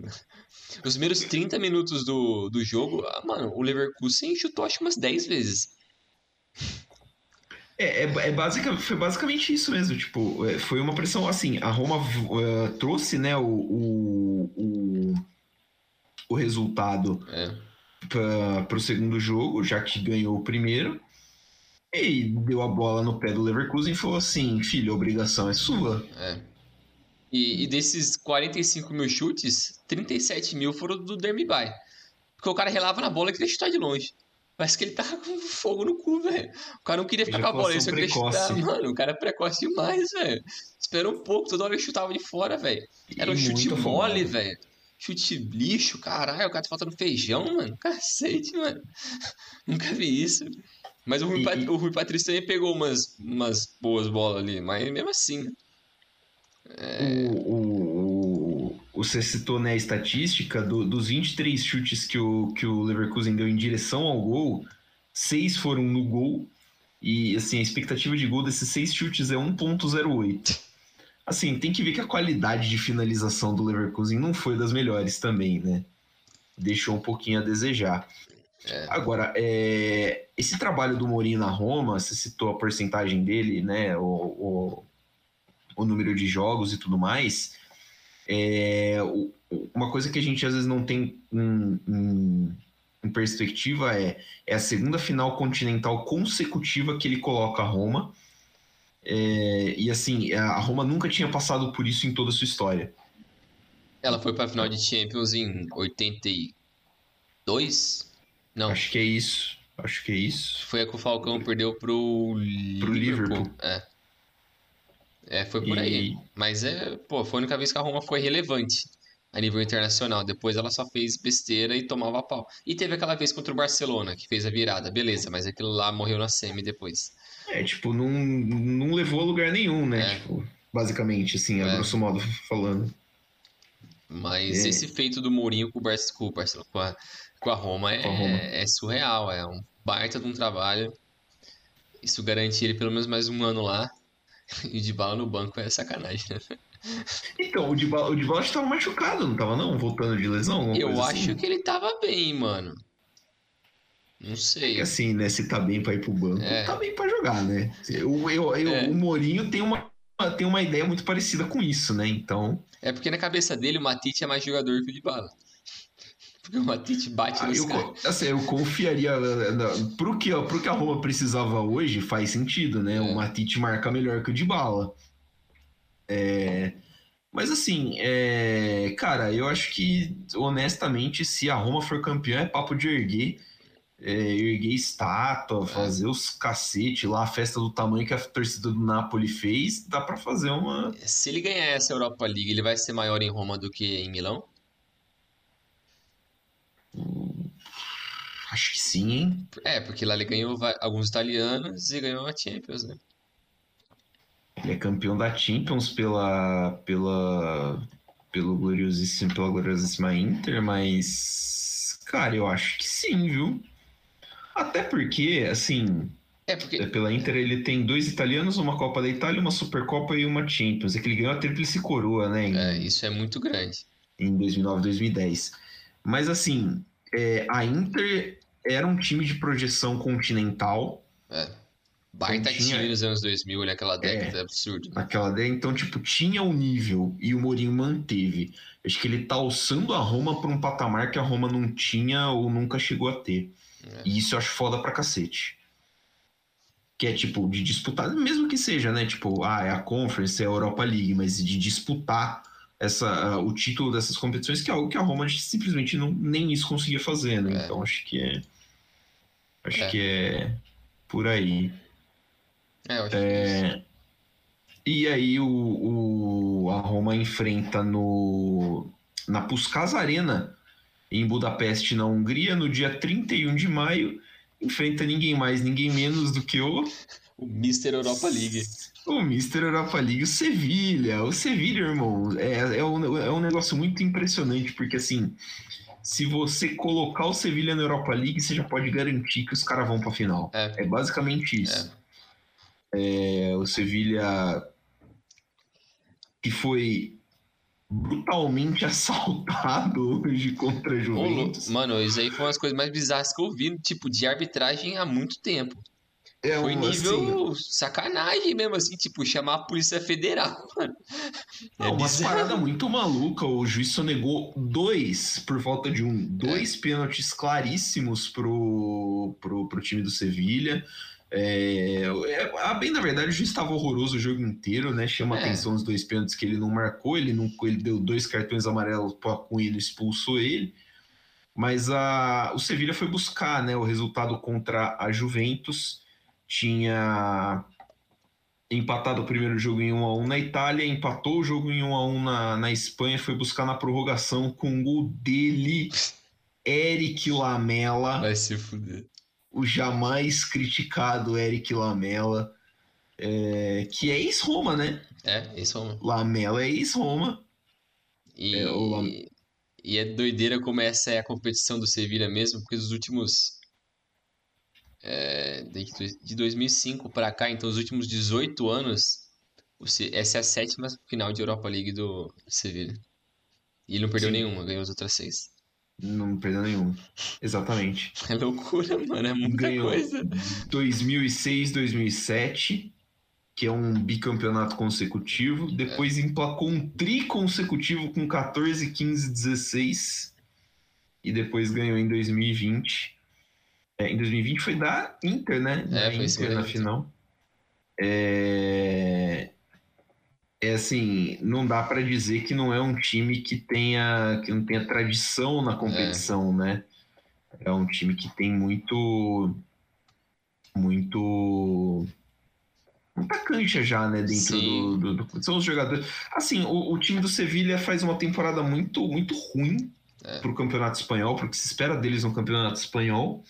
Os primeiros 30 minutos do, do jogo, ah, mano, o Leverkusen chutou acho que umas 10 vezes. É, é, é foi basicamente isso mesmo. Tipo, é, foi uma pressão assim. A Roma uh, trouxe né, o, o, o, o resultado é. Para o segundo jogo, já que ganhou o primeiro. E deu a bola no pé do Leverkusen e falou assim: filho, a obrigação é sua. É. E, e, desses 45 mil chutes, 37 mil foram do Dermibay. Porque o cara relava na bola e queria chutar de longe. Parece que ele tava com fogo no cu, velho. O cara não queria ficar com a bola, ele só queria chutar. Mano, o cara é precoce demais, velho. Esperou um pouco, toda hora ele chutava de fora, velho. Era um e chute mole, velho. Chute lixo, caralho, o cara tá faltando feijão, mano. Cacete, mano. Nunca vi isso. Mas o Rui, Pat... o Rui Patrício também pegou umas, umas boas bolas ali, mas mesmo assim, né? É... O, o, o, você citou né, a estatística do, dos 23 chutes que o, que o Leverkusen deu em direção ao gol, seis foram no gol. E assim, a expectativa de gol desses seis chutes é 1.08. Assim, tem que ver que a qualidade de finalização do Leverkusen não foi das melhores também, né? Deixou um pouquinho a desejar. É. Agora, é, esse trabalho do Mourinho na Roma, você citou a porcentagem dele, né? O, o, o número de jogos e tudo mais. É, uma coisa que a gente às vezes não tem em, em, em perspectiva é, é, a segunda final continental consecutiva que ele coloca a Roma. É, e assim, a Roma nunca tinha passado por isso em toda a sua história. Ela foi para a final de Champions em 82? Não. Acho que é isso. Acho que é isso. Foi a que o Falcão perdeu pro, pro Liverpool. Liverpool. É. É, foi por e... aí. Mas é, pô, foi a única vez que a Roma foi relevante a nível internacional. Depois ela só fez besteira e tomava pau. E teve aquela vez contra o Barcelona, que fez a virada. Beleza, mas aquilo lá morreu na semi depois. É, tipo, não, não levou a lugar nenhum, né? É. Tipo, basicamente, assim, a é. grosso modo falando. Mas é. esse feito do Mourinho com o, Barcelona, com a, com a Roma é, Roma. é surreal. É um baita de um trabalho. Isso garante ele pelo menos mais um ano lá. E de bala no banco é sacanagem, né? Então, o de bala, o de bala estava machucado, não estava não? Voltando de lesão? Eu acho assim? que ele estava bem, mano. Não sei. Assim, né? Se tá bem pra ir pro banco, é. tá bem pra jogar, né? Eu, eu, eu é. O Mourinho tem uma, tem uma ideia muito parecida com isso, né? Então. É porque na cabeça dele o Matite é mais jogador que o de bala. Porque o Matite bate ah, eu, assim, eu confiaria. Pro que, pro que a Roma precisava hoje, faz sentido, né? É. O Matite marca melhor que o de bala. É, mas assim, é, cara, eu acho que, honestamente, se a Roma for campeã, é papo de erguer. É, erguer estátua, é. fazer os cacete lá, a festa do tamanho que a torcida do Napoli fez, dá para fazer uma. Se ele ganhar essa Europa League, ele vai ser maior em Roma do que em Milão? Acho que sim, hein? É, porque lá ele ganhou alguns italianos e ganhou a Champions, né? Ele é campeão da Champions pela, pela, pelo gloriosíssimo, pela gloriosíssima Inter, mas, cara, eu acho que sim, viu? Até porque, assim, é porque... Pela Inter ele tem dois italianos, uma Copa da Itália, uma Supercopa e uma Champions. É que ele ganhou a Tríplice Coroa, né? Em, é, isso é muito grande. Em 2009, 2010. Mas assim, é, a Inter era um time de projeção continental. É. Baita então, tinha... time nos anos 2000, naquela década, é, absurdo. Naquela década, então, tipo, tinha o um nível e o Mourinho manteve. Acho que ele tá alçando a Roma para um patamar que a Roma não tinha ou nunca chegou a ter. É. E isso eu acho foda pra cacete. Que é tipo, de disputar, mesmo que seja, né? Tipo, ah, é a Conference, é a Europa League, mas de disputar essa, uh, o título dessas competições, que é algo que a Roma simplesmente não, nem isso conseguia fazer, né? É. Então acho que é. Acho é. que é por aí. É, eu acho é, que E aí o, o, a Roma enfrenta no, na Puskás Arena, em Budapeste, na Hungria, no dia 31 de maio, enfrenta ninguém mais, ninguém menos do que o. O Mr. Europa League. O Mr. Europa League, o Sevilha. O Sevilha, irmão, é, é, um, é um negócio muito impressionante, porque assim, se você colocar o Sevilha na Europa League, você já pode garantir que os caras vão pra final. É, é basicamente isso. É. é o Sevilha que foi brutalmente assaltado hoje contra a Juventus. Mano, isso aí foi uma das coisas mais bizarras que eu vi, tipo, de arbitragem há muito tempo. É Foi um, nível assim, sacanagem mesmo, assim, tipo, chamar a Polícia Federal, mano. É uma parada muito maluca. O juiz só negou dois, por falta de um, dois é. pênaltis claríssimos pro, pro, pro time do Sevilha. É, é, a bem, na verdade, o juiz estava horroroso o jogo inteiro, né? Chama é. atenção os dois pênaltis que ele não marcou, ele, não, ele deu dois cartões amarelos pro Acunha e expulsou ele. Mas a, o Sevilha foi buscar né, o resultado contra a Juventus. Tinha empatado o primeiro jogo em 1x1 na Itália, empatou o jogo em 1x1 na, na Espanha, foi buscar na prorrogação com o gol dele, Eric Lamela. Vai se fuder. O jamais criticado Eric Lamela, é, que é ex-Roma, né? É, ex-Roma. Lamela é ex-Roma. E... É, o e é doideira como essa é a competição do Sevilha mesmo, porque os últimos. É, de 2005 para cá, então os últimos 18 anos, essa é a sétima final de Europa League do Sevilha. E ele não perdeu Sim. nenhuma, ganhou as outras seis. Não perdeu nenhuma. Exatamente. É loucura, mano. É muita ganhou coisa. 2006, 2007 que é um bicampeonato consecutivo. Depois é. emplacou um tri consecutivo com 14, 15, 16. E depois ganhou em 2020. É, em 2020 foi da Inter, né? É, da Inter na final. É... é assim, não dá para dizer que não é um time que tenha que não tenha tradição na competição, é. né? É um time que tem muito muito muita cancha já, né, dentro do, do, do, São os jogadores. Assim, o, o, time do Sevilha faz uma temporada muito, muito ruim é. para o campeonato espanhol, porque se espera deles no campeonato espanhol,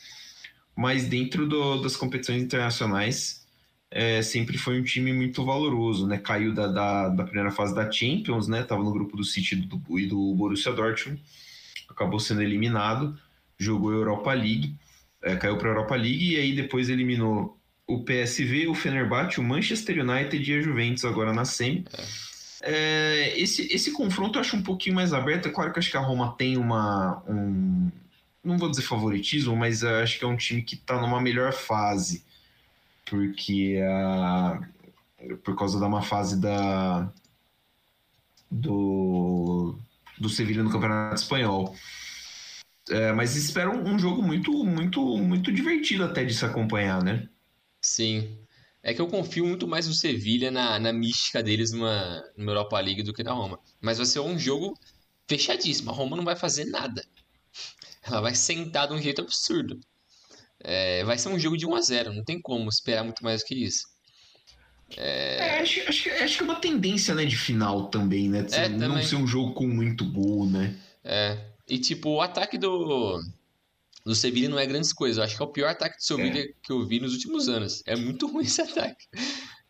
mas dentro do, das competições internacionais é, sempre foi um time muito valoroso, né? Caiu da, da, da, primeira fase da Champions, né? Tava no grupo do City do, e do Borussia Dortmund, acabou sendo eliminado, jogou Europa League, é, caiu para a Europa League e aí depois eliminou o PSV, o Fenerbahçe, o Manchester United e a Juventus agora na semi. É, esse, esse confronto eu acho um pouquinho mais aberto. É claro que acho que a Roma tem uma. Um, não vou dizer favoritismo, mas acho que é um time que está numa melhor fase. Porque a, por causa da má fase da, do, do Sevilla no Campeonato Espanhol. É, mas espero um jogo muito, muito, muito divertido até de se acompanhar, né? Sim. É que eu confio muito mais no Sevilha na, na mística deles numa, numa Europa League do que na Roma. Mas vai ser um jogo fechadíssimo. A Roma não vai fazer nada. Ela vai sentar de um jeito absurdo. É, vai ser um jogo de 1 a 0 Não tem como esperar muito mais do que isso. É... É, acho, acho, acho, que é uma tendência né, de final também, né? De é, não também. ser um jogo com muito gol, né? É. E tipo, o ataque do, do Sevilha não é grandes coisas. Eu acho que é o pior ataque do Sevilha é. que eu vi nos últimos anos. É muito ruim esse ataque.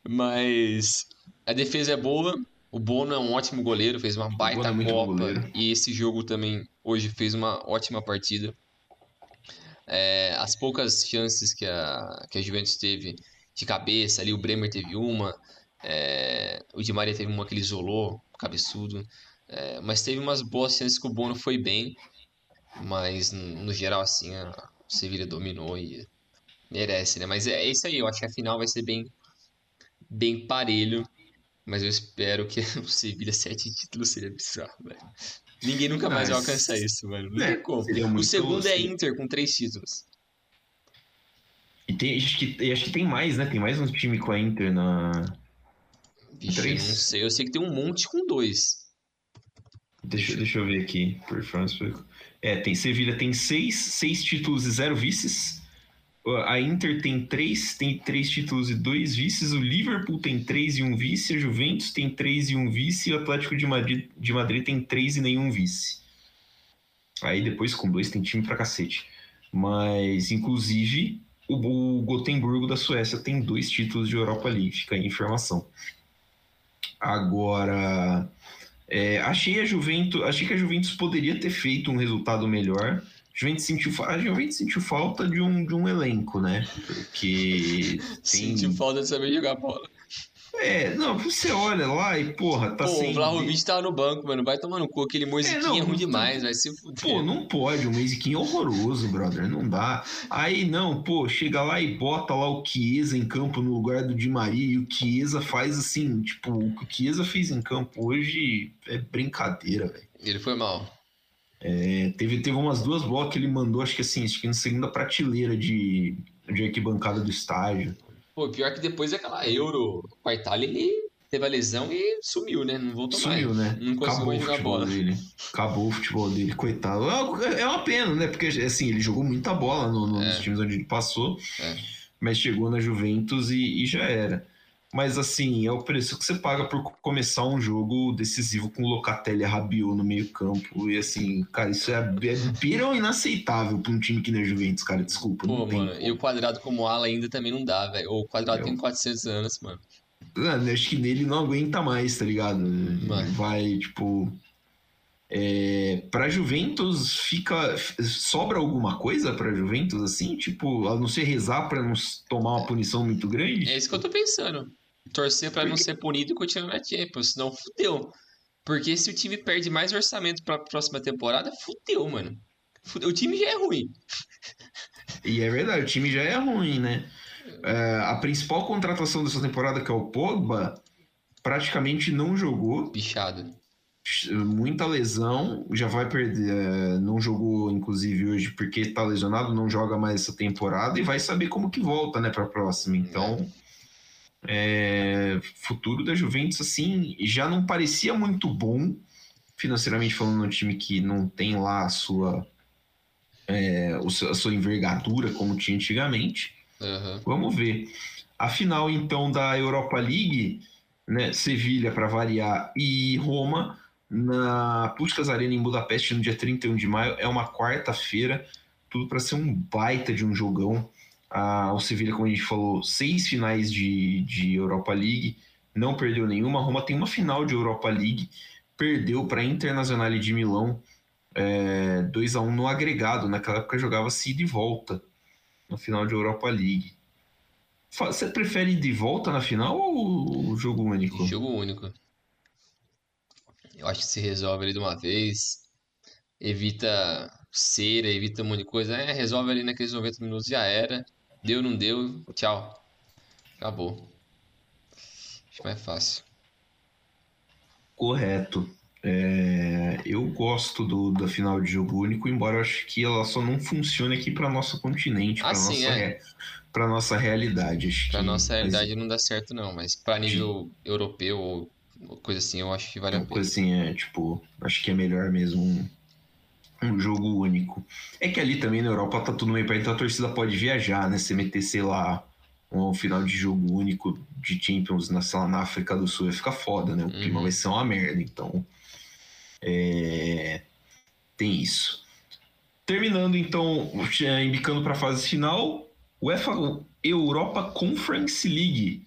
Mas a defesa é boa. O Bono é um ótimo goleiro, fez uma baita é Copa. E esse jogo também, hoje, fez uma ótima partida. É, as poucas chances que a, que a Juventus teve de cabeça, ali o Bremer teve uma, é, o Di Maria teve uma que ele isolou, cabeçudo. É, mas teve umas boas chances que o Bono foi bem. Mas no geral, assim, a Sevilha dominou e merece, né? Mas é isso aí, eu acho que a final vai ser bem, bem parelho. Mas eu espero que o Sevilha sete títulos seria bizarro, velho. Ninguém nunca mais vai alcançar isso, mano. Não é, tem como. O segundo é Inter com três títulos. E tem, acho, que, acho que tem mais, né? Tem mais um time com a Inter na. Vixe, três? não sei. Eu sei que tem um monte com dois. Deixa, deixa eu ver aqui. Performance. É, tem Sevilha tem seis, seis títulos e zero vices. A Inter tem três, tem três títulos e dois vices. O Liverpool tem três e um vice. A Juventus tem três e um vice. E o Atlético de Madrid, de Madrid tem três e nenhum vice. Aí depois com dois tem time pra cacete. Mas, inclusive, o, o Gotemburgo da Suécia tem dois títulos de Europa League. Fica aí a informação. Agora, é, achei a Juventus, achei que a Juventus poderia ter feito um resultado melhor. A Juventus sentiu, a Juventus sentiu falta de um, de um elenco, né? Porque tem... sentiu falta de saber jogar bola. É, não, você olha lá e, porra, tá Pô, sem... o Vlahovic tava no banco, mano. Vai tomar no cu. Aquele Moisiquinho é, não, é ruim demais, vai se fuder. Pô, não pode. O Moisiquinho é horroroso, brother. Não dá. Aí, não, pô, chega lá e bota lá o Chiesa em campo no lugar do Di Maria e o Chiesa faz assim, tipo, o que o Chiesa fez em campo hoje é brincadeira, velho. Ele foi mal. É, teve, teve umas duas bolas que ele mandou, acho que assim, acho que na segunda prateleira de, de arquibancada do estádio. Pô, pior que depois daquela Euro com a Itália, ele teve a lesão e sumiu, né? Não voltou sumiu, mais. Sumiu, né? Não Acabou o futebol bola. dele. Acabou o futebol dele, coitado. É uma pena, né? Porque, assim, ele jogou muita bola no, no, é. nos times onde ele passou, é. mas chegou na Juventus e, e já era. Mas assim, é o preço que você paga por começar um jogo decisivo com Locatelli e Rabiot no meio campo. E assim, cara, isso é, é inaceitável pra um time que nem a Juventus, cara. Desculpa. Pô, mano, e o quadrado como ala ainda também não dá, velho. O quadrado é, tem 400 anos, mano. Mano, acho que nele não aguenta mais, tá ligado? Mano. Vai, tipo... É, para Juventus fica sobra alguma coisa para Juventus assim, tipo, a não ser rezar para não tomar uma punição muito grande? É isso que eu tô pensando. Torcer para não ser punido e continuar na Champions, senão fudeu. Porque se o time perde mais orçamento para a próxima temporada, fudeu, mano. Fudeu. O time já é ruim. E é verdade, o time já é ruim, né? É, a principal contratação dessa temporada, que é o Pogba, praticamente não jogou. Bichado muita lesão, já vai perder. É, não jogou, inclusive, hoje porque tá lesionado, não joga mais essa temporada e vai saber como que volta, né, para a próxima. Então, é, futuro da Juventus, assim, já não parecia muito bom, financeiramente falando, um time que não tem lá a sua, é, a sua envergadura como tinha antigamente. Uhum. Vamos ver. A final, então, da Europa League, né, Sevilha, para variar, e Roma na Puskas Arena em Budapeste no dia 31 de maio. É uma quarta-feira, tudo para ser um baita de um jogão. Ah, o Sevilla, como a gente falou, seis finais de, de Europa League, não perdeu nenhuma. A Roma tem uma final de Europa League, perdeu para a Internacional de Milão é, 2 a 1 no agregado. Naquela época jogava-se de volta na final de Europa League. Você prefere de volta na final ou jogo único? Jogo único. Eu acho que se resolve ali de uma vez. Evita cera, evita um monte de coisa. É, resolve ali naqueles 90 minutos, já era. Deu, não deu, tchau. Acabou. Acho mais fácil. Correto. É, eu gosto do, da final de jogo único, embora eu acho que ela só não funcione aqui para nosso continente, para ah, nossa, é. para nossa realidade. Para nossa realidade mas... não dá certo não, mas para nível de... europeu ou coisa assim, eu acho que vale a pena. Coisa assim, é, tipo, acho que é melhor mesmo um, jogo único. É que ali também na Europa tá tudo meio perto, então a torcida pode viajar, né? Você meter, sei lá, um final de jogo único de Champions na, sei lá, na África do Sul vai ficar foda, né? O clima uhum. vai ser uma merda, então. É... Tem isso. Terminando, então, indicando para a fase final, UEFA Europa Conference League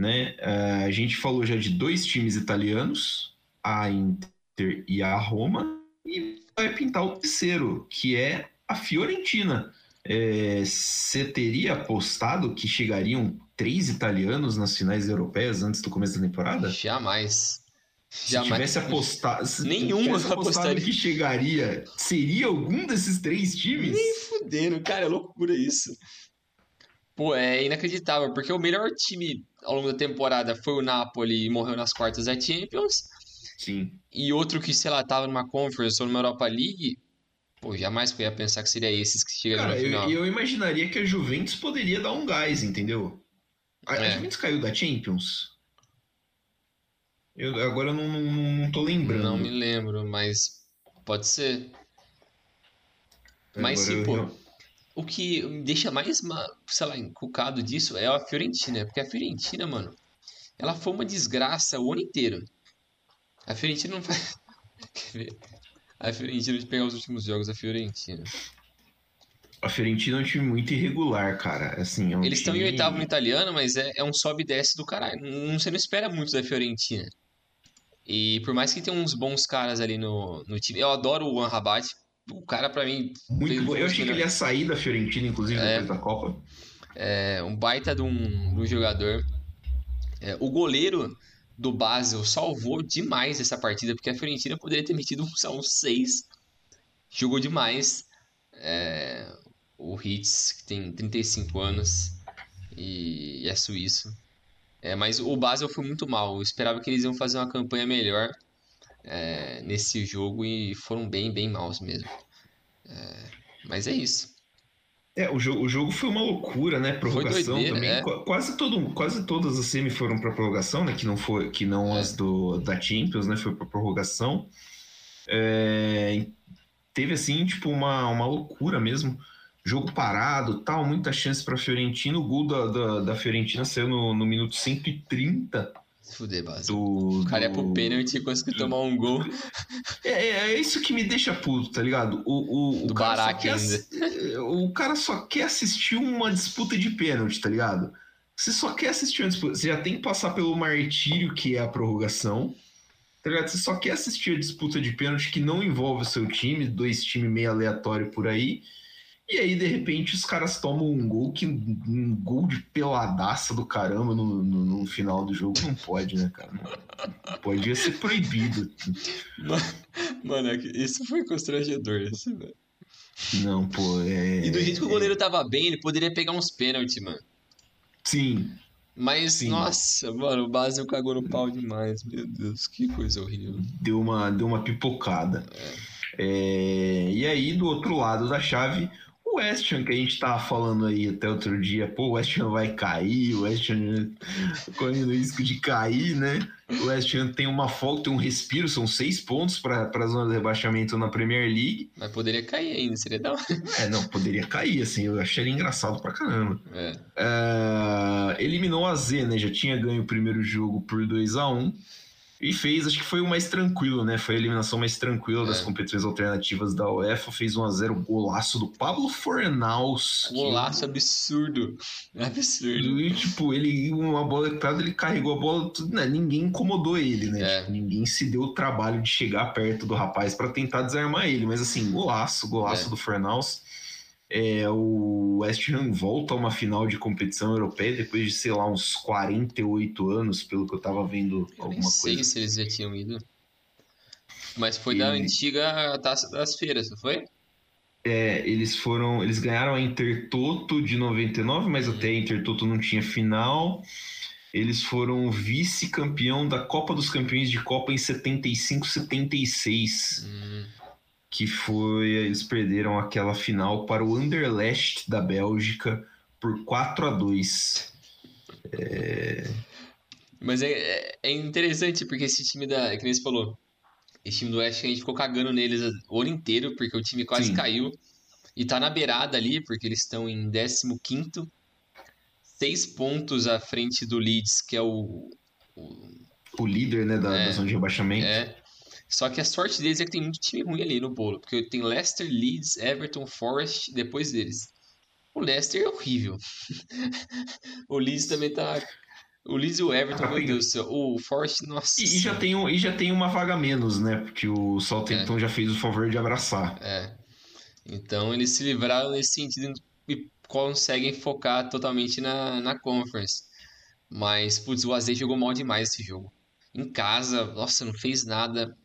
né? Uh, a gente falou já de dois times italianos, a Inter e a Roma, e vai pintar o terceiro, que é a Fiorentina. Você é, teria apostado que chegariam três italianos nas finais europeias antes do começo da temporada? Jamais. Se Jamais. tivesse apostado, se nenhum tivesse apostado que chegaria, seria algum desses três times? Nem fudendo, cara, é loucura isso. Pô, é inacreditável, porque o melhor time ao longo da temporada foi o Napoli e morreu nas quartas da Champions. Sim. E outro que, sei lá, tava numa Conference ou numa Europa League, pô, jamais ia pensar que seria esses que chegariam Cara, no final. Eu, eu imaginaria que a Juventus poderia dar um gás, entendeu? A, é. a Juventus caiu da Champions? Eu, agora eu não, não, não tô lembrando. Não me lembro, mas pode ser. Mas sim, pô. Eu o que me deixa mais, sei lá, encucado disso é a Fiorentina. Porque a Fiorentina, mano, ela foi uma desgraça o ano inteiro. A Fiorentina não faz. Quer ver? A Fiorentina, de pegar os últimos jogos, a Fiorentina. A Fiorentina é um time muito irregular, cara. Assim, é um Eles estão time... em oitavo no italiano, mas é, é um sobe e desce do caralho. Não, você não espera muito da Fiorentina. E por mais que tenha uns bons caras ali no, no time. Eu adoro o Anrabat, o cara, para mim. Muito bom. Eu achei que ele ia sair da Fiorentina, inclusive, é, depois da Copa. É, um baita de um, de um jogador. É, o goleiro do Basel salvou demais essa partida, porque a Fiorentina poderia ter metido um 6. Jogou demais. É, o Hitz, que tem 35 anos e, e é suíço. É, mas o Basel foi muito mal. Eu esperava que eles iam fazer uma campanha melhor é, nesse jogo e foram bem, bem maus mesmo. É, mas é isso. É, o jogo, o jogo foi uma loucura, né? Prorrogação doideira, também. é. Qu- Quase, todo, quase todas as semi foram para prorrogação, né? Que não, foi, que não É. as do, da Champions, né? Foi para prorrogação. É, teve, assim, tipo, uma, uma loucura mesmo. Jogo parado tal, muita chance para Fiorentina. O gol da, da, da Fiorentina saiu no, no minuto 130 Se fuder, base. do. O cara ia pro pênalti e conseguiu tomar um gol. É, é, é isso que me deixa puto, tá ligado? O, o, o Do cara só quer ainda. assi- O cara só quer assistir uma disputa de pênalti, tá ligado? Você só quer assistir uma disputa. Você já tem que passar pelo martírio que é a prorrogação. Tá ligado? Você só quer assistir a disputa de pênalti que não envolve o seu time, dois times meio aleatório por aí. E aí, de repente, os caras tomam um gol que um gol de peladaça do caramba no, no, no final do jogo. Não pode, né, cara? Não, podia ser proibido. Mano, é isso foi constrangedor. Isso, velho. Não, pô, é. E do jeito que o goleiro tava bem, ele poderia pegar uns pênaltis, mano. Sim, Mas, Sim. nossa, mano, o Basel cagou no pau demais. Meu Deus, que coisa horrível. deu uma, deu uma pipocada. É, e aí, do outro lado da chave, o West Ham, que a gente tava falando aí até outro dia, pô, o West Ham vai cair, o West Ham correndo risco de cair, né? O West Ham tem uma folga, tem um respiro, são seis pontos para a zona de rebaixamento na Premier League. Mas poderia cair ainda, seria da hora. É, não, poderia cair, assim, eu achei ele engraçado pra caramba. É. Ah, eliminou a Z, né? Já tinha ganho o primeiro jogo por 2 a 1 e fez, acho que foi o mais tranquilo, né? Foi a eliminação mais tranquila das É. competições alternativas da UEFA. Fez 1 a 0 golaço do Pablo Fornaus. que- Golaço absurdo. Absurdo. E, tipo, ele, uma bola equipada, ele carregou a bola, tudo, né? ninguém incomodou ele, né? É. Tipo, ninguém se deu o trabalho de chegar perto do rapaz para tentar desarmar ele. Mas assim, golaço, golaço É. do Fornaus. É, o West Ham volta a uma final de competição europeia depois de, sei lá, uns 48 anos, pelo que eu tava vendo Eu nem alguma sei coisa. se eles já tinham ido. Mas foi da E- antiga Taça das Feiras, não foi? É, eles foram. Eles ganharam a Intertoto de 99, mas até a Intertoto não tinha final. Eles foram vice-campeão da Copa dos Campeões de Copa em 75-76. Hum, Que foi. Eles perderam aquela final para o Anderlecht da Bélgica por 4 a 2 Mas é, é- é interessante porque esse time da. Que nem você falou. Esse time do West a gente ficou cagando neles o ano inteiro, porque o time quase Sim. caiu. E tá na beirada ali, porque eles estão em 15. Seis pontos à frente do Leeds, que é o. o- O líder né, da, É. da zona de rebaixamento. é. Só que a sorte deles é que tem muito time ruim ali no bolo. Porque tem Leicester, Leeds, Everton, Forest depois deles. O Leicester é horrível. o Leeds também tá. O Leeds e o Everton, Tá meu. Deus do céu. O Forest, nossa. E, e já tem um, e já tem uma vaga menos, né? Porque o Southampton já fez o favor de abraçar. É. Então eles se livraram nesse sentido e conseguem focar totalmente na, na Conference. Mas, putz, o AZ jogou mal demais esse jogo. Em casa, nossa, não fez nada.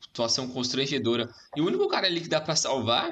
Situação constrangedora. E o único cara ali que dá pra salvar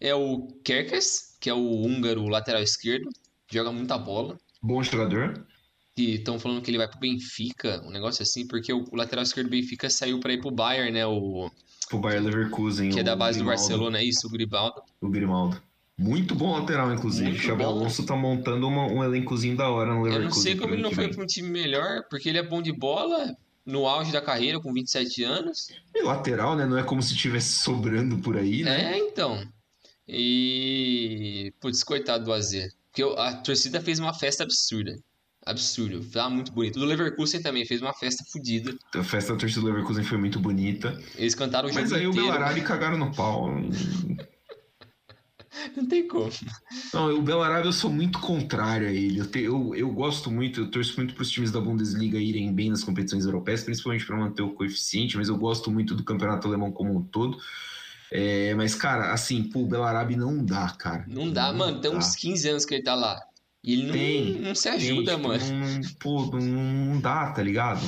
é o Kerkes, que é o húngaro lateral esquerdo. Joga muita bola. Bom jogador. Que estão falando que ele vai pro Benfica, um negócio assim, porque o, o lateral esquerdo do Benfica saiu pra ir pro Bayern, né? O, Pro Bayer Leverkusen. que é o da base do Grimaldo. Barcelona, é isso, o Gribaldo. O Grimaldo. Muito bom lateral, inclusive. Muito Xabi. Alonso tá montando uma- um elencozinho da hora no Eu Leverkusen. não sei como ele não foi para um time melhor, porque ele é bom de bola, no auge da carreira, com 27 anos. E lateral, né? Não é como se tivesse sobrando por aí, né? É, então. E. Putz, coitado do AZ. Porque o- a torcida fez uma festa absurda. Absurdo. Tava muito bonito. O do Leverkusen também fez uma festa fodida. A festa da torcida do Leverkusen foi muito bonita. Eles cantaram o jogo Mas aí o inteiro. Belarabe cagaram no pau. Não tem como. Não, o Belarabe eu sou muito contrário a ele. Eu, te- eu, eu gosto muito, eu torço muito para os times da Bundesliga irem bem nas competições europeias, principalmente para manter o coeficiente, mas eu gosto muito do campeonato alemão como um todo. É, mas, cara, assim, pô, o Belarabe não dá, cara. Não dá, mano. Tem dá. uns 15 anos que ele tá lá. E ele não, Tem, não se Tem, ajuda, tipo, mano. Não, pô, não, não dá, tá ligado?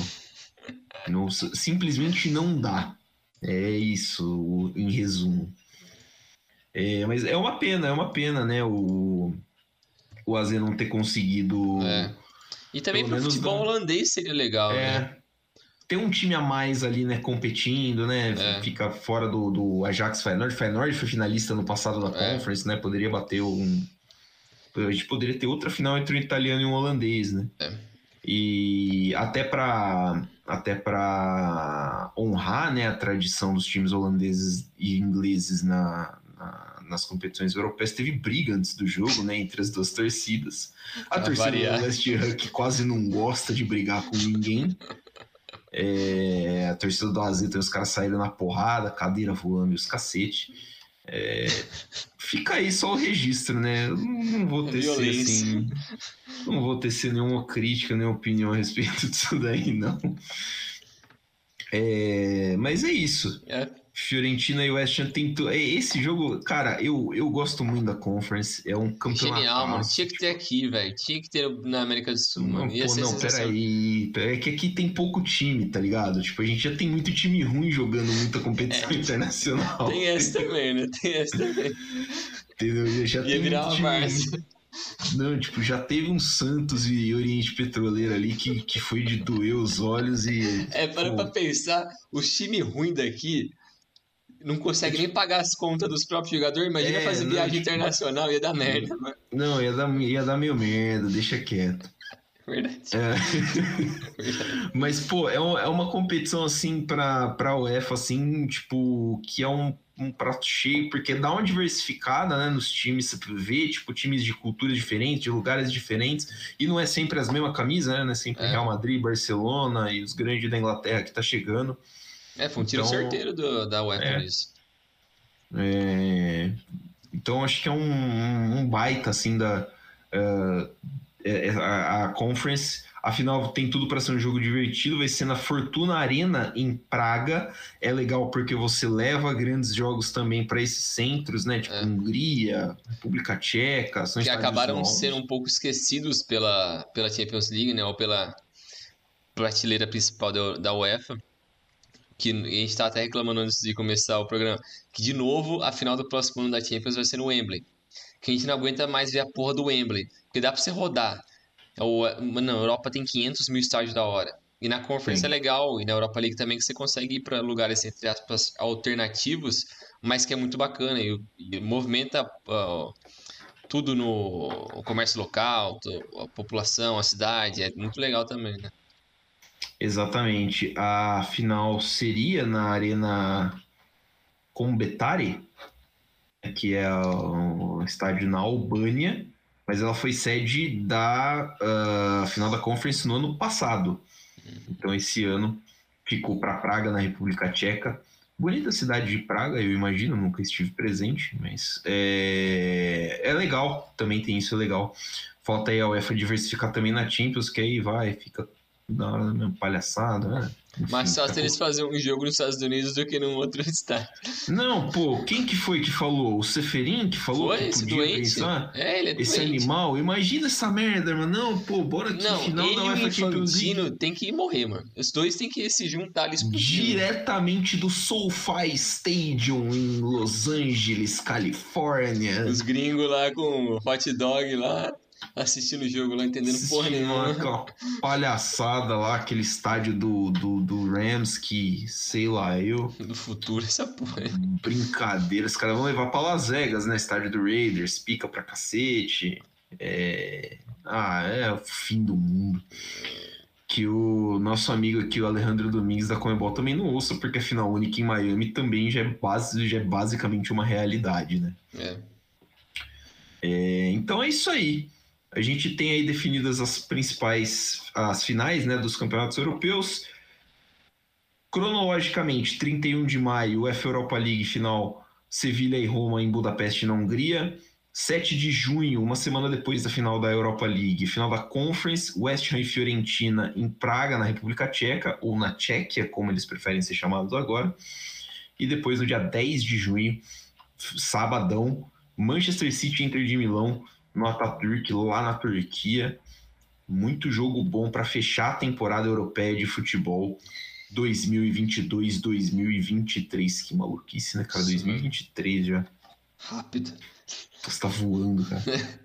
Não- simplesmente não dá. É isso, em resumo. É, mas é uma pena, é uma pena, né? O, o AZ não ter conseguido. É. E também pro futebol não- holandês seria legal, né? É, Tem um time a mais ali, né, competindo, né? É. Fica fora do, do Ajax Feyenoord. Feyenoord foi finalista no passado da É. Conference, né? Poderia bater um, A gente poderia ter outra final entre um italiano e um holandês, né? É. E até para até para honrar né, a tradição dos times holandeses e ingleses na, na, nas competições europeias, teve briga antes do jogo né, entre as duas torcidas. A torcida variar. do West Ham, que quase não gosta de brigar com ninguém. É, a torcida do AZ, então, os caras saíram na porrada, cadeira voando e os cacete. É, fica aí só o registro, né? Eu não, não vou ter assim. Não vou tecer nenhuma crítica, nenhuma opinião a respeito disso daí, não. É, mas é isso. É, Fiorentina e West Ham tem tu... é, Esse jogo, cara, eu, eu gosto muito da Conference. É um campeonato. genial, mano. Tinha que ter aqui, velho. Tinha que ter na América do Sul, Não, mano. Ia pô, não, peraí. É que aqui tem pouco time, tá ligado? Tipo, a gente já tem muito time ruim jogando muita competição internacional. É. Tem essa também, né? Tem essa também. Entendeu? Já Ia tem virar muito uma time ruim. Não, tipo, já teve um Santos e Oriente Petroleiro ali que, que foi de doer os olhos e. É, para pô, pra pensar, os times ruins daqui não conseguem nem pagar as contas dos próprios jogadores. Imagina É, fazer não, viagem internacional, ia dar merda, mano. Não, ia dar, ia dar meio merda, deixa quieto. Verdade. É. Mas, pô, é, um- é uma competição, assim, pra, pra UEFA, assim, tipo, que é um, um prato cheio, porque dá uma diversificada, né, nos times, você vê, tipo, times de culturas diferentes, de lugares diferentes, e não é sempre as mesmas camisas, né, não é sempre É. Real Madrid, Barcelona e os grandes da Inglaterra que tá chegando. É, foi um tiro Então- certeiro do, da UEFA É. nisso. É, Então, acho que é um, um baita, assim, da... é- a, a Conference... Afinal, tem tudo para ser um jogo divertido. Vai ser na Fortuna Arena, em Praga. É legal porque você leva grandes jogos também para esses centros, né? Tipo É. Hungria, República Tcheca. São Que acabaram novos. sendo um pouco esquecidos pela, pela Champions League, né? Ou pela prateleira principal da, da UEFA. Que a gente tá até reclamando antes de começar o programa. Que, de novo, a final do próximo ano da Champions vai ser no Wembley. Que a gente não aguenta mais ver a porra do Wembley. Porque dá pra você rodar. Na Europa tem 500 mil estádios da hora. E na Conference Sim. é legal. E na Europa League também que você consegue ir pra lugares, entre aspas, alternativos. Mas que é muito bacana. E, e movimenta... ah, tudo no comércio local, a população, a cidade, é muito legal também, né? Exatamente. A final seria na Arena Combetare, que é o estádio na Albânia, mas ela foi sede da ah, final da Conference no ano passado. Então esse ano ficou para Praga, na República Tcheca. Bonita cidade de Praga, eu imagino, nunca estive presente, mas é, é legal, também tem isso, é legal. Falta aí a UEFA diversificar também na Champions, que aí vai, fica da hora da mesma palhaçada, né? Enfim, Mais fácil daqui a eles fazerem um jogo nos Estados Unidos do que num outro estádio. Não, pô, quem que foi que falou? O Seferin que falou Foi que esse podia doente? pensar? É, ele é Esse doente. animal, imagina essa merda, mano. Não, pô, bora aqui, Não, final ele da o UEFA Champions League. Tem que morrer, mano. Os dois têm que se juntar explodindo. Diretamente do SoFi Stadium em Los Angeles, Califórnia. Os gringos lá com hot dog lá, assistindo o jogo lá, entendendo porra nenhuma. aquela palhaçada lá, aquele estádio do, do, do Rams que, sei lá, eu. Do futuro, essa porra. Brincadeira, os caras vão levar pra Las Vegas, né? Estádio do Raiders, pica pra cacete. É... Ah, é o fim do mundo. Que o nosso amigo aqui, o Alejandro Domingues da Comebol, também não ouça, porque a final única em Miami também já é, base, já é basicamente uma realidade, né? É. É, então é isso aí. A gente tem aí definidas as principais as finais né, dos campeonatos europeus. Cronologicamente, 31 de maio, UEFA Europa League final, Sevilha e Roma em Budapeste, na Hungria. 7 de junho, uma semana depois da final da Europa League, final da Conference, West Ham e Fiorentina em Praga, na República Tcheca, ou na Tchequia, como eles preferem ser chamados agora. E depois, no dia 10 de junho, sabadão, Manchester City e Inter de Milão no Ataturk, lá na Turquia. Muito jogo bom para fechar a temporada europeia de futebol 2022-2023. Que maluquice, né, cara? Isso 2023 já. Rápido. Você tá voando, cara.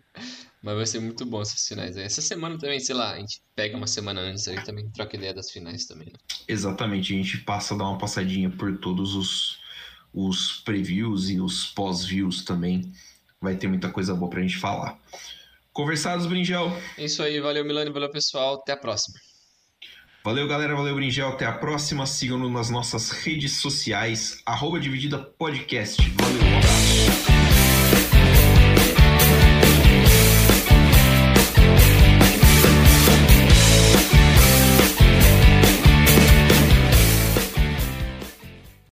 Mas vai ser muito bom essas finais aí. Essa semana também, sei lá, a gente pega uma semana antes aí também, troca ideia das finais também, né? Exatamente, a gente passa a dar uma passadinha por todos os, os previews e os pós-views também. Vai ter muita coisa boa pra gente falar. Conversados, Bringel. É isso aí, valeu Milani, valeu pessoal, até a próxima. Valeu, galera, valeu, Bringel, até a próxima. Sigam-nos nas nossas redes sociais, arroba Dividida Podcast. Valeu, um abraço.